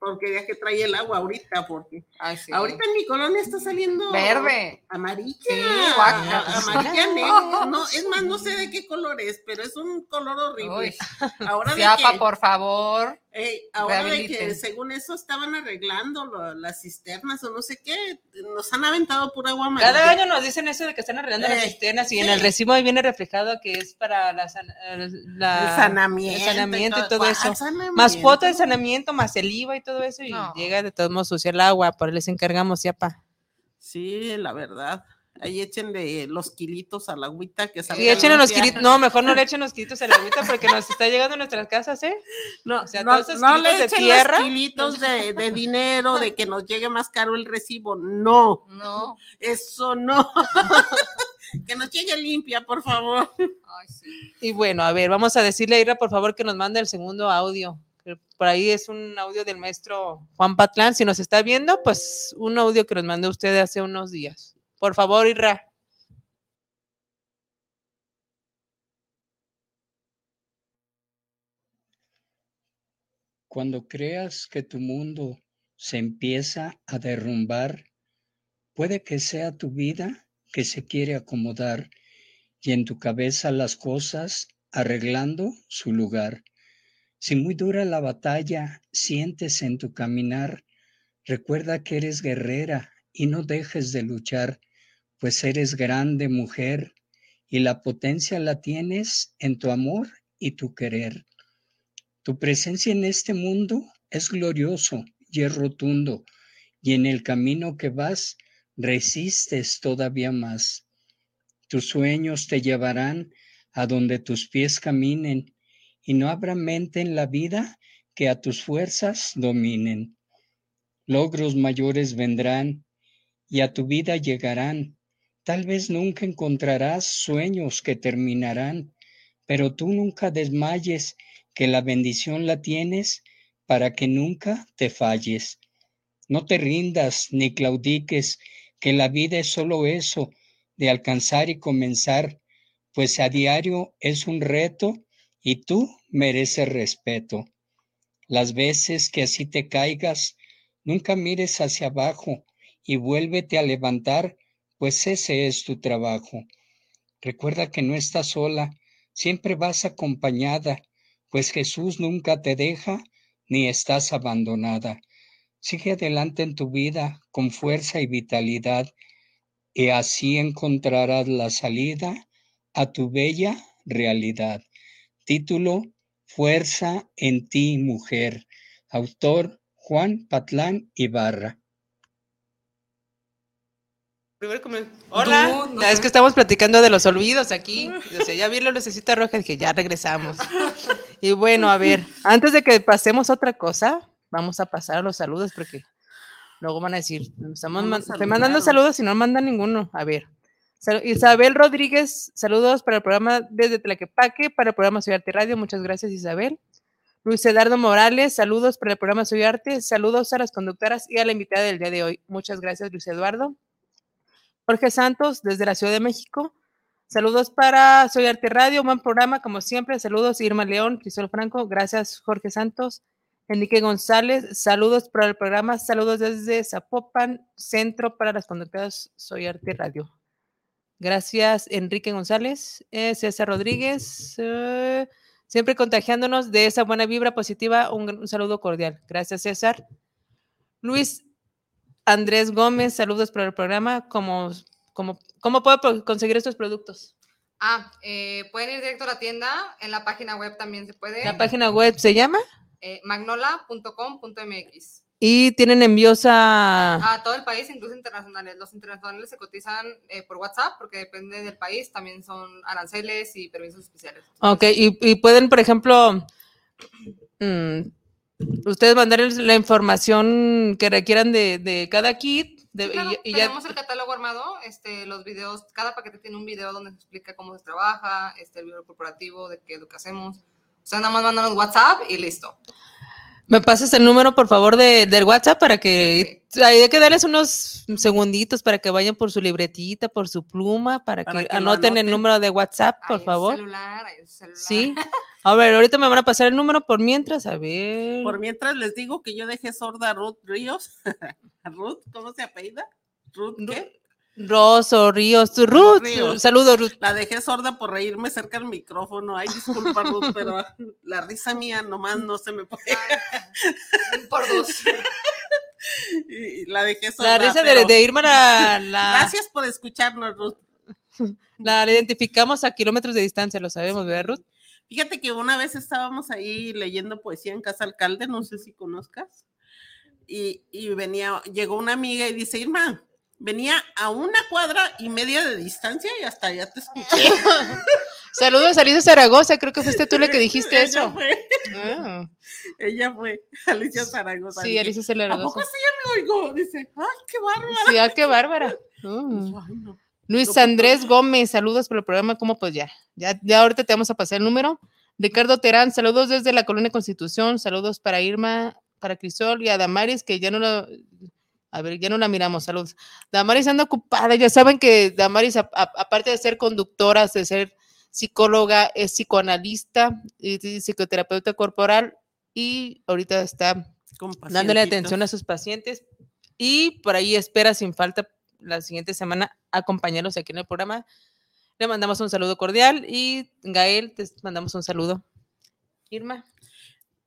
porquería que trae el agua ahorita, porque Ay, sí. ahorita en mi colonia está saliendo Verde. amarilla, Sí, guácala. a- amarilla negra, no, es más, no sé de qué color es, pero es un color horrible. Uy. Ahora de Ciapa, que, por favor. Ahora de que rehabiliten. según eso estaban arreglando lo- las cisternas o no sé qué, nos han aventado pura agua amarilla. Cada año nos dicen eso de que están arreglando las cisternas y en el recibo ahí viene reflejado que es para la, la- el sanamiento, el sanamiento y todo ¿Cuál eso. sanamiento? Más cuota de sanamiento, más el IVA y todo eso, y No. llega de todos modos sucia el agua, por ahí les encargamos ya pa. Sí, la verdad. Ahí échenle los kilitos a la agüita que Sí, échenle los kilitos, no, mejor no le echen los kilitos a la agüita porque nos está llegando a nuestras casas, ¿eh? No, o sea, no, todos esos no kilitos le de echen tierra. los kilitos de, de dinero, de que nos llegue más caro el recibo. No, No. eso no. que nos llegue limpia, por favor. Ay, sí. Y bueno, a ver, vamos a decirle a Ira, por favor, que nos mande el segundo audio. que Por ahí es un audio del maestro Juan Patlán. Si nos está viendo, pues un audio que nos mandó usted hace unos días. Por favor, Ira. Cuando creas que tu mundo se empieza a derrumbar, puede que sea tu vida que se quiere acomodar y en tu cabeza las cosas arreglando su lugar. Si muy dura la batalla sientes en tu caminar, recuerda que eres guerrera y no dejes de luchar, pues eres grande mujer y la potencia la tienes en tu amor y tu querer. Tu presencia en este mundo es glorioso y es rotundo, y en el camino que vas resistes todavía más. Tus sueños te llevarán a donde tus pies caminen, y no habrá mente en la vida que a tus fuerzas dominen. Logros mayores vendrán y a tu vida llegarán. Tal vez nunca encontrarás sueños que terminarán, pero tú nunca desmayes que la bendición la tienes para que nunca te falles. No te rindas ni claudiques, que la vida es solo eso, de alcanzar y comenzar, pues a diario es un reto y tú mereces respeto. Las veces que así te caigas, nunca mires hacia abajo y vuélvete a levantar, pues ese es tu trabajo. Recuerda que no estás sola, siempre vas acompañada, pues Jesús nunca te deja ni estás abandonada. Sigue adelante en tu vida con fuerza y vitalidad y así encontrarás la salida a tu bella realidad. Título Fuerza en ti, mujer. Autor Juan Patlán Ibarra. Primero Hola, no es que estamos platicando de los olvidos aquí. O sea, ya vi la lucecita roja, dije, ya regresamos. Y bueno, a ver, antes de que pasemos a otra cosa, vamos a pasar a los saludos porque luego van a decir, estamos man- mandando saludos y no mandan ninguno. A ver, Isabel Rodríguez, saludos para el programa desde Tlaquepaque, para el programa Soy Arte Radio. Muchas gracias, Isabel. Luis Eduardo Morales, saludos para el programa Soy Arte. Saludos a las conductoras y a la invitada del día de hoy. Muchas gracias, Luis Eduardo. Jorge Santos, desde la Ciudad de México. Saludos para Soy Arte Radio, buen programa, como siempre. Saludos, Irma León, Cristóbal Franco. Gracias, Jorge Santos. Enrique González, saludos para el programa. Saludos desde Zapopan, Centro para las Conductoras Soy Arte Radio. Gracias, Enrique González. Eh, César Rodríguez, eh, siempre contagiándonos de esa buena vibra positiva. Un, un saludo cordial. Gracias, César. Luis Andrés Gómez, saludos para el programa. ¿Cómo, cómo, cómo puedo conseguir estos productos? Ah, eh, pueden ir directo a la tienda, en la página web también se puede. La página web se llama eh, magnola.com.mx. y tienen envíos a... A todo el país, incluso internacionales. Los internacionales se cotizan eh, por WhatsApp porque depende del país, también son aranceles y permisos especiales. Ok, y, y pueden, por ejemplo, mm, ustedes mandarles la información que requieran de, de cada kit de- Sí, claro, y, y ya... tenemos el catálogo armado, este, los videos, cada paquete tiene un video donde se explica cómo se trabaja, este, el video corporativo, de qué es lo que hacemos. O sea, nada más mandanos WhatsApp y listo. ¿Me pasas el número, por favor, de, del WhatsApp para que... Hay que darles unos segunditos para que vayan por su libretita, por su pluma, para, Para que, que anoten el número de WhatsApp, Hay por un favor. celular, hay un celular. Sí. A ver, ahorita me van a pasar el número por mientras, a ver. Por mientras les digo que yo dejé sorda a Ruth Ríos. Ruth, ¿cómo se apellida? Ruth, ¿qué? Rosso, Ríos, tu Ruth. Ríos. Saludos, Ruth. La dejé sorda por reírme cerca del micrófono. Ay, disculpa, Ruth, pero la risa mía nomás no se me puede. Por dos. Y la dejé sorda. La risa de, pero de Irma la, la, Gracias por escucharnos, Ruth. la identificamos a kilómetros de distancia, lo sabemos, ¿verdad, Ruth? Fíjate que una vez estábamos ahí leyendo poesía en Casa Alcalde, no sé si conozcas, y, y venía, llegó una amiga y dice, Irma, venía a una cuadra y media de distancia y hasta allá te escuché. Saludos a Alicia Zaragoza, creo que fuiste tú la que dijiste Ella eso. Fue, Ah, ella fue, Alicia Zaragoza. sí, Alicia ¿A poco Zaragoza. sí ya me oigo? Dice, ay, qué bárbaro. Sí, ah, qué bárbara. Mm. Ay, no. Luis Andrés Gómez, saludos por el programa. ¿Cómo? Pues ya, ya, ya ahorita te vamos a pasar el número. Ricardo Terán, saludos desde la Colonia Constitución, saludos para Irma, para Crisol y a Damaris, que ya no lo, a ver, ya no la miramos, saludos. Damaris anda ocupada, ya saben que Damaris, a- a- aparte de ser conductora, de ser psicóloga, es psicoanalista y, y psicoterapeuta corporal y ahorita está dándole atención a sus pacientes y por ahí espera sin falta la siguiente semana acompañarlos aquí en el programa. Le mandamos un saludo cordial y Gael, te mandamos un saludo. Irma.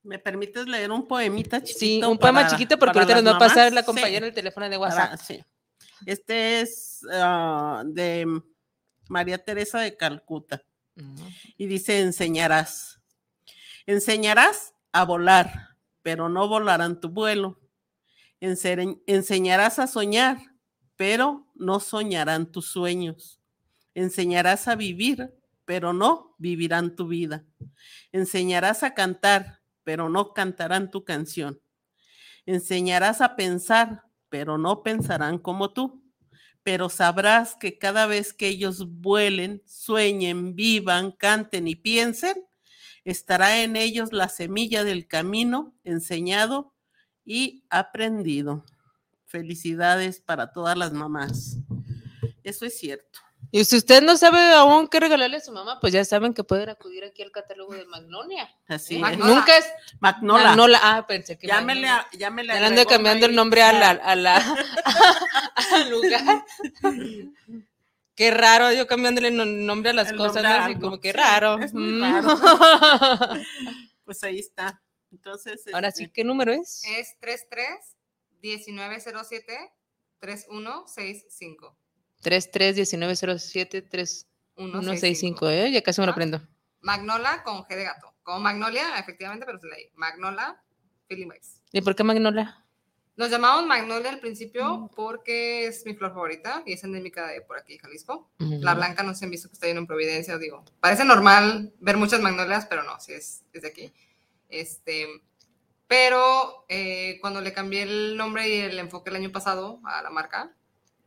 ¿Me permites leer un poemita chiquito? Sí, un poema para- chiquito porque ahorita nos va a pasar la Sí. compañera el teléfono de Para- WhatsApp. sí. Este es ah, de María Teresa de Calcuta y dice, enseñarás. Enseñarás a volar, pero no volarán tu vuelo. Ense- enseñarás a soñar, pero no soñarán tus sueños. Enseñarás a vivir, pero no vivirán tu vida. Enseñarás a cantar, pero no cantarán tu canción. Enseñarás a pensar, pero no pensarán como tú. Pero sabrás que cada vez que ellos vuelen, sueñen, vivan, canten y piensen, estará en ellos la semilla del camino enseñado y aprendido. Felicidades para todas las mamás. Eso es cierto. Y si usted no sabe aún qué regalarle a su mamá, pues ya saben que pueden acudir aquí al catálogo de Magnolia. Así ¿eh? es. Magnolia. Nunca es Magnola. Magnolia. Ah, pensé que Llámele, a- llámele Ya a le ando cambiando el nombre a la, a la al lugar. Qué raro, yo cambiándole no- nombre a las El cosas, Así como que raro. es muy Mm. raro. Pues ahí está. Entonces, Ahora este, sí, ¿qué número es? Es 33 1907 3165. 3319073165, 165. ¿eh? Ya casi me lo Ah. aprendo. Magnola con G de gato. Como Magnolia, efectivamente, pero se lee. Magnola Vibes. ¿Y por qué Magnola? Nos llamamos Magnolia al principio porque es mi flor favorita y es endémica de por aquí, Jalisco. La blanca no se han visto que está lleno en Providencia, digo. Parece normal ver muchas magnolias, pero no, sí es, es de aquí. Este, pero eh, cuando le cambié el nombre y el enfoque el año pasado a la marca,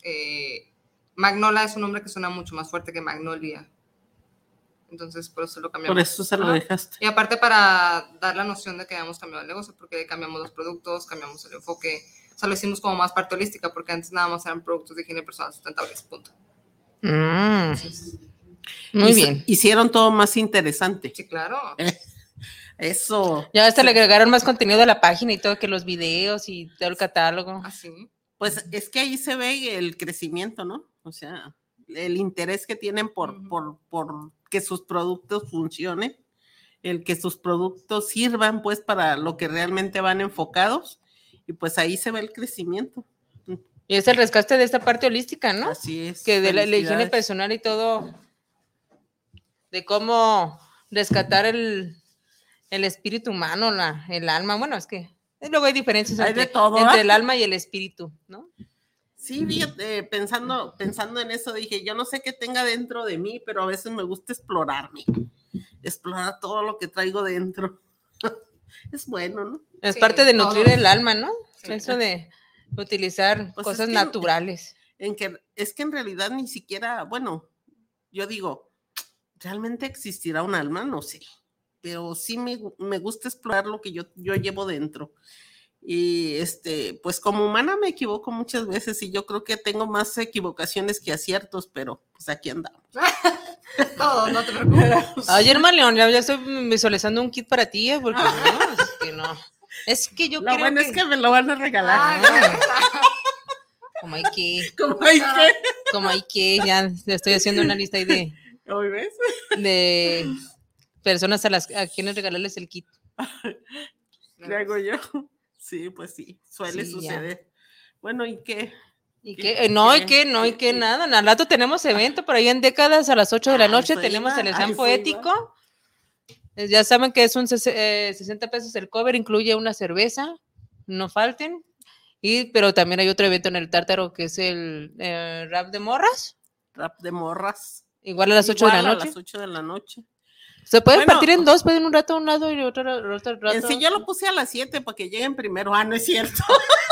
eh, Magnola es un nombre que suena mucho más fuerte que Magnolia. Entonces, por eso lo cambiamos. por eso se lo dejaste. Y aparte para dar la noción de que habíamos cambiado el negocio, porque cambiamos los productos, cambiamos el enfoque, O sea, lo hicimos como más parte holística, porque antes nada más eran productos de higiene personal sustentables, punto. Mm, Entonces, muy bien. Hicieron todo más interesante. sí, claro. Eso, Ya hasta le agregaron más contenido a la página y todo, que los videos y todo el catálogo. Así. pues es que ahí se ve el crecimiento, ¿no? O sea, el interés que tienen por, por, por que sus productos funcionen, el que sus productos sirvan pues para lo que realmente van enfocados y pues ahí se ve el crecimiento. Y es el rescate de esta parte holística, ¿no? Así es. que de la, la higiene personal y todo, de cómo rescatar el, el espíritu humano, la, el alma. Bueno, es que luego hay diferencias Hay entre, de todo, entre ¿ah? el alma y el espíritu, ¿no? Sí, fíjate, pensando, pensando en eso, dije, yo no sé qué tenga dentro de mí, pero a veces me gusta explorarme, explorar todo lo que traigo dentro. es bueno, ¿no? Es Sí, parte de todo. nutrir el alma, ¿no? Sí. Eso de utilizar Pues es cosas que- naturales. En que es que en realidad ni siquiera, bueno, yo digo, ¿realmente existirá un alma? No sé, pero sí me, me gusta explorar lo que yo, yo llevo dentro. Y este, pues como humana me equivoco muchas veces y yo creo que tengo más equivocaciones que aciertos, pero pues aquí andamos. Todo, no te preocupes. Oye, hermano León, ya, ya estoy visualizando un kit para ti, ¿eh? porque no, es que no. Es que yo Lo creo bueno que, es que me lo van a regalar. Ay, como hay que, Como hay que. como hay que, ya estoy haciendo una lista ahí de, ¿Hoy ves? de personas a las a quienes regalarles el kit. ¿Qué hago yo? Sí, pues sí, suele Sí, ya. suceder. Bueno, ¿y qué? ¿Y ¿Y qué? No, y qué? no, y ¿Y que qué? nada. Al rato tenemos evento por ahí en décadas a las 8 de la Ah, noche. Tenemos iba, el a slam eso poético. Eh, Ya saben que es un eh, 60 pesos el cover, incluye una cerveza, no falten. Y, pero también hay otro evento en el Tártaro que es el eh, rap de morras, Rap de morras. igual a las 8 de la noche. A las 8 de la noche. Se pueden Bueno. partir en dos, pueden un rato a un lado y otro, otro rato. En sí, yo lo puse a las 7 para que lleguen primero. Ah, no es cierto.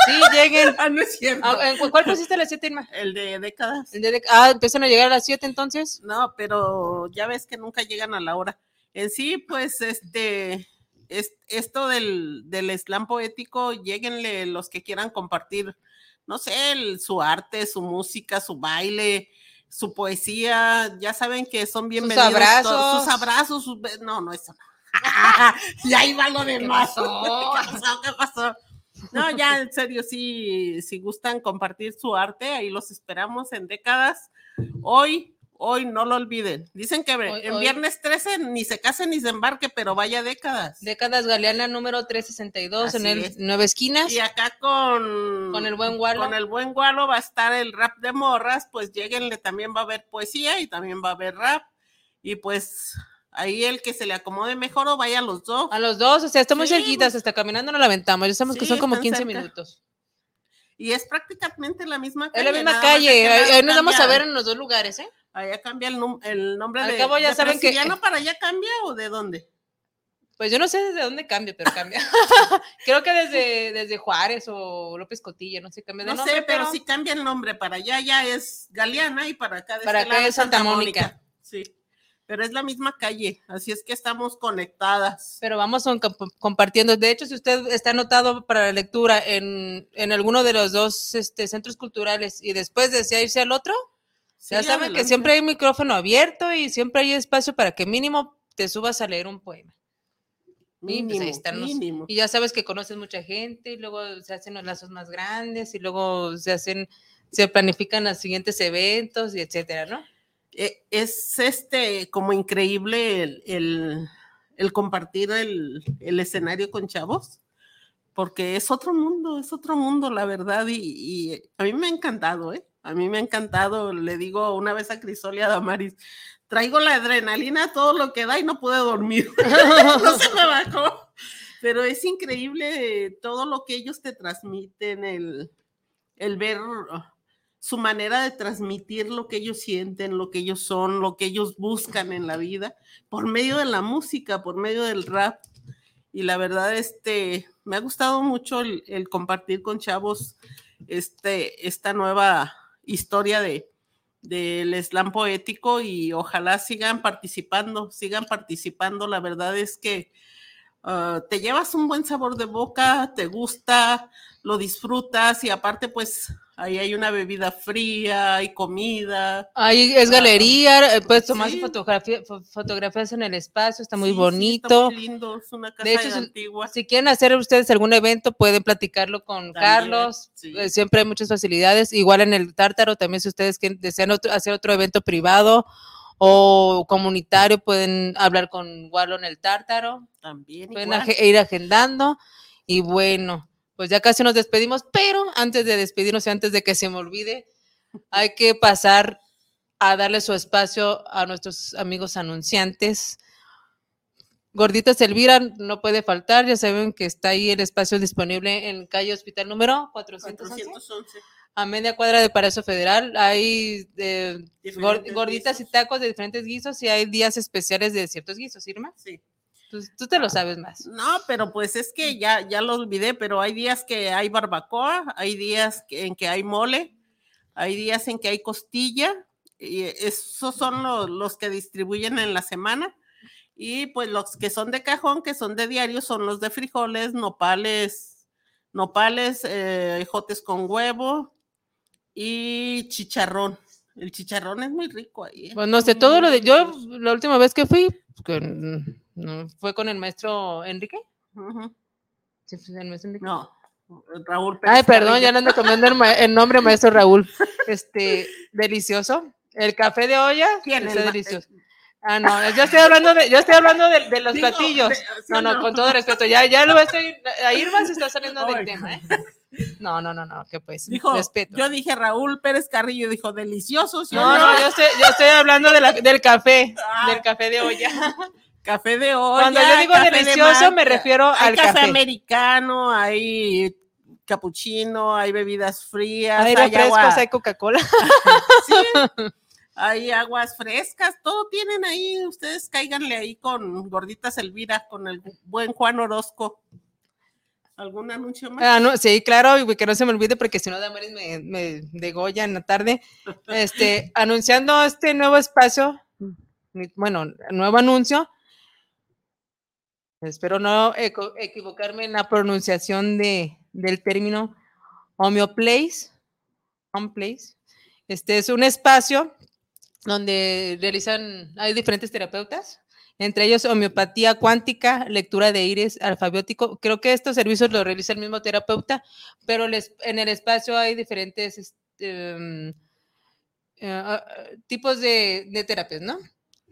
Sí, lleguen. Ah, no es cierto. Ah, ¿en cu- ¿Cuál pusiste a las 7, Irma? El de décadas. El de dec- Ah, empiezan a llegar a las 7 entonces. No, pero ya ves que nunca llegan a la hora. En sí, pues, este, es, esto del, del slam poético, lleguenle los que quieran compartir, no sé, el- su arte, su música, su baile, su poesía, ya saben que son bienvenidos. todos, abrazos. Sus abrazos, sus no, no eso. ya iba lo demás. ¿Qué pasó? ¿Qué pasó? No, ya en serio, sí, si gustan compartir su arte, ahí los esperamos en décadas. Hoy, hoy no lo olviden. Dicen que Hoy- en hoy. viernes 13 ni se case ni se embarque, pero vaya décadas. Décadas Galeana número 362 en Así el es. Nueve Esquinas. Y acá con, Con el buen Gualo. Con el buen Gualo va a estar el rap de morras, pues lleguenle, también va a haber poesía y también va a haber rap. Y pues ahí el que se le acomode mejor o vaya a los dos. A los dos, o sea, estamos Sí, cerquitas, pues. hasta caminando nos la aventamos. Ya sabemos que Sí, son como están 15 cerca. minutos. Y es prácticamente la misma calle. Es la misma calle. que Ahí, nos vamos a ver en los dos lugares, ¿eh? Allá cambia el, num- el nombre Al de. cabo ya de saben que- para allá cambia o de dónde? Pues yo no sé desde dónde cambia, pero cambia. Creo que desde, desde Juárez o López Cotilla, no sé, cambia de No nombre, sé, pero, sí cambia el nombre. Para allá ya es Galeana y para acá de Para este acá lado es Santa Mónica. Sí. Pero es la misma calle, así es que estamos conectadas. pero vamos compartiendo. De hecho, si usted está anotado para la lectura en, en alguno de los dos este, centros culturales y después desea irse al otro, ya Sí, saben que siempre hay micrófono abierto y siempre hay espacio para que mínimo te subas a leer un poema. Y, pues, Mínimo, y ya sabes que conoces mucha gente y luego se hacen los lazos más grandes y luego se hacen, se planifican los siguientes eventos y etcétera, ¿no? Eh, es este como increíble el, el- el compartir el, el escenario con chavos, porque es otro mundo, es otro mundo, la verdad, y, y a mí me ha encantado, ¿eh? A mí me ha encantado, le digo una vez a Crisolia Damaris, traigo la adrenalina, todo lo que da y no pude dormir, no se me bajó, pero es increíble todo lo que ellos te transmiten, el, el ver su manera de transmitir lo que ellos sienten, lo que ellos son, lo que ellos buscan en la vida, por medio de la música, por medio del rap. Y la verdad, este, me ha gustado mucho el, el compartir con chavos este, esta nueva historia de del slam poético y ojalá sigan participando, sigan participando. La verdad es que ah, te llevas un buen sabor de boca, te gusta, lo disfrutas y aparte pues ahí hay una bebida fría, hay comida. Ahí es galería, eh, puedes tomar sí. fotografía- fo- fotografías en el espacio, está muy Sí, sí, bonito. está muy lindo, es una casa De hecho, si- antigua. Si quieren hacer ustedes algún evento, pueden platicarlo con También, Carlos. sí. eh, Siempre hay muchas facilidades. Igual en el Tártaro, también si ustedes quieren, desean otro- hacer otro evento privado o comunitario, pueden hablar con Wallo en el Tártaro. También Pueden igual. ir agendando. Y bueno, pues ya casi nos despedimos, pero antes de despedirnos y antes de que se me olvide, hay que pasar a darle su espacio a nuestros amigos anunciantes. Gorditas Elvira no puede faltar, ya saben que está ahí el espacio disponible en calle Hospital número 411, 411. a media cuadra de Paraíso Federal. Hay eh, gorditas y tacos de diferentes guisos y hay días especiales de ciertos guisos, Irma. Sí. Tú, tú te lo sabes más. No, pero pues es que ya, ya lo olvidé, pero hay días que hay barbacoa, hay días que- en que hay mole, hay días en que hay costilla, y esos son los, los que distribuyen en la semana. Y pues los que son de cajón, que son de diario, son los de frijoles, nopales, nopales, eh, ejotes con huevo y chicharrón. El chicharrón es muy rico ahí. ¿eh? Pues no sé, todo lo de. Yo, la última vez que fui, con- no, fue con el maestro Enrique. Sí, fue el maestro Enrique. No, Raúl Pérez Ay, perdón, ya no ando comiendo el, el nombre maestro Raúl. Este, delicioso. El café de olla ¿Quién? ma- delicioso. Ah, no, yo estoy hablando de, yo estoy hablando de, de los Digo, platillos. de- ¿sí No, no, no? con todo respeto. Ya, ya lo estoy. A Irma se está saliendo del Ay, tema, ¿eh? No, no, no, no, que pues. Dijo, respeto. yo dije Raúl Pérez Carrillo, dijo, delicioso, ¿sí No, no, yo estoy, yo estoy hablando de la- del café, Ah. del café de olla. Café de olla. Cuando yo digo de delicioso, me refiero hay al café, americano, hay capuchino, hay bebidas frías, Hay hay, refrescos, agua, hay Coca-Cola. sí, hay aguas frescas, todo tienen ahí, ustedes cáiganle ahí con Gorditas Elvira, con el buen Juan Orozco. ¿Algún anuncio más? Ah, no, sí, claro, y que no se me olvide porque si no Damaris me, me degolla en la tarde. Este, anunciando este nuevo espacio, mi- bueno, nuevo anuncio. Espero no equivocarme en la pronunciación de, del término homeoplace. Homeplace. Este es un espacio donde realizan, hay diferentes terapeutas, entre ellos homeopatía cuántica, lectura de iris alfabético. Creo que estos servicios los realiza el mismo terapeuta, pero les- en el espacio hay diferentes este, em, eh, ah, tipos de, de terapias, ¿no?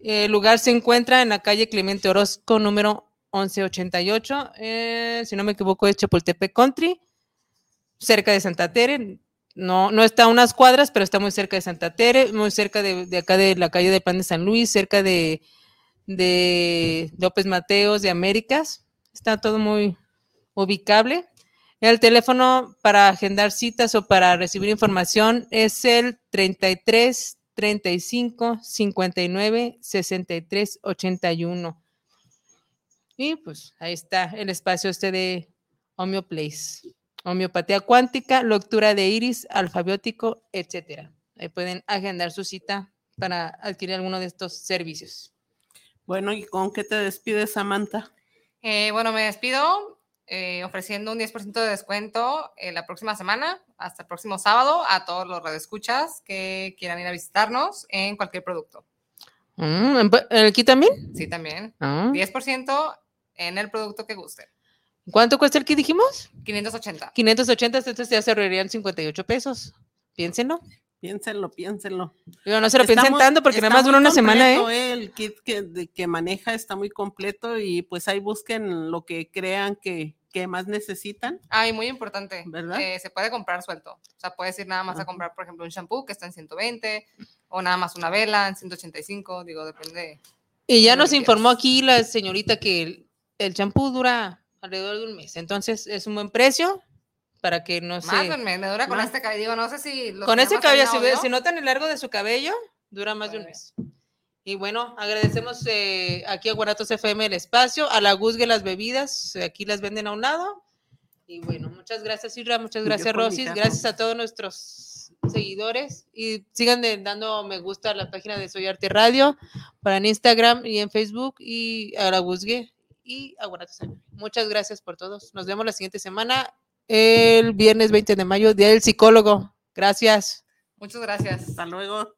El lugar se encuentra en la calle Clemente Orozco, número 1188, eh, si no me equivoco, es Chapultepec Country, cerca de Santa Tere. No, no está a unas cuadras, pero está muy cerca de Santa Tere, muy cerca de, de acá de la calle de Pan de San Luis, cerca de, de López Mateos, de Américas. Está todo muy ubicable. El teléfono para agendar citas o para recibir información es el 33 35 59 63 81. Y pues ahí está el espacio este de Homeoplace. Homeopatía cuántica, lectura de iris, alfabético, etcétera. Ahí pueden agendar su cita para adquirir alguno de estos servicios. Bueno, ¿y con qué te despides, Samantha? Eh, bueno, me despido eh, ofreciendo un 10% de descuento eh, la próxima semana, hasta el próximo sábado, a todos los radioescuchas que quieran ir a visitarnos en cualquier producto. Mm, ¿en pa- ¿Aquí también? Sí, también. Ah. 10% en el producto que gusten. ¿Cuánto cuesta el que dijimos? 580. 580, entonces ya se ahorrarían 58 pesos. Piénsenlo. Piénsenlo, piénsenlo. Digo, no se lo piensen tanto porque nada más dura una semana, ¿eh? El kit que, de- que maneja está muy completo y pues ahí busquen lo que crean que, que más necesitan. Ay, muy importante. ¿Verdad? eh, se puede comprar suelto. O sea, puedes ir nada más a Ajá. comprar, por ejemplo, un shampoo que está en 120 o nada más una vela en 185. Digo, depende. Y ya nos informó quieras. aquí la señorita que el- champú dura alrededor de un mes. Entonces es un buen precio para que no Más se... de un mes, me dura con Más. este cabello. Digo, no sé si. Con ese más cabello, si, ve- si notan el largo de su cabello, dura más de un mes. Y bueno, agradecemos eh, aquí a Guanatos FM el espacio, a la Guzgue las bebidas, aquí las venden a un lado. Y bueno, muchas gracias Isra, muchas gracias Rosis, gracias a todos nuestros seguidores y sigan dando me gusta a la página de Soy Arte Radio para en Instagram y en Facebook y a la Guzgue y Aguanatos. Muchas gracias por todos. Nos vemos la siguiente semana, el viernes 20 de mayo, Día del Psicólogo. Gracias. Muchas gracias. Hasta luego.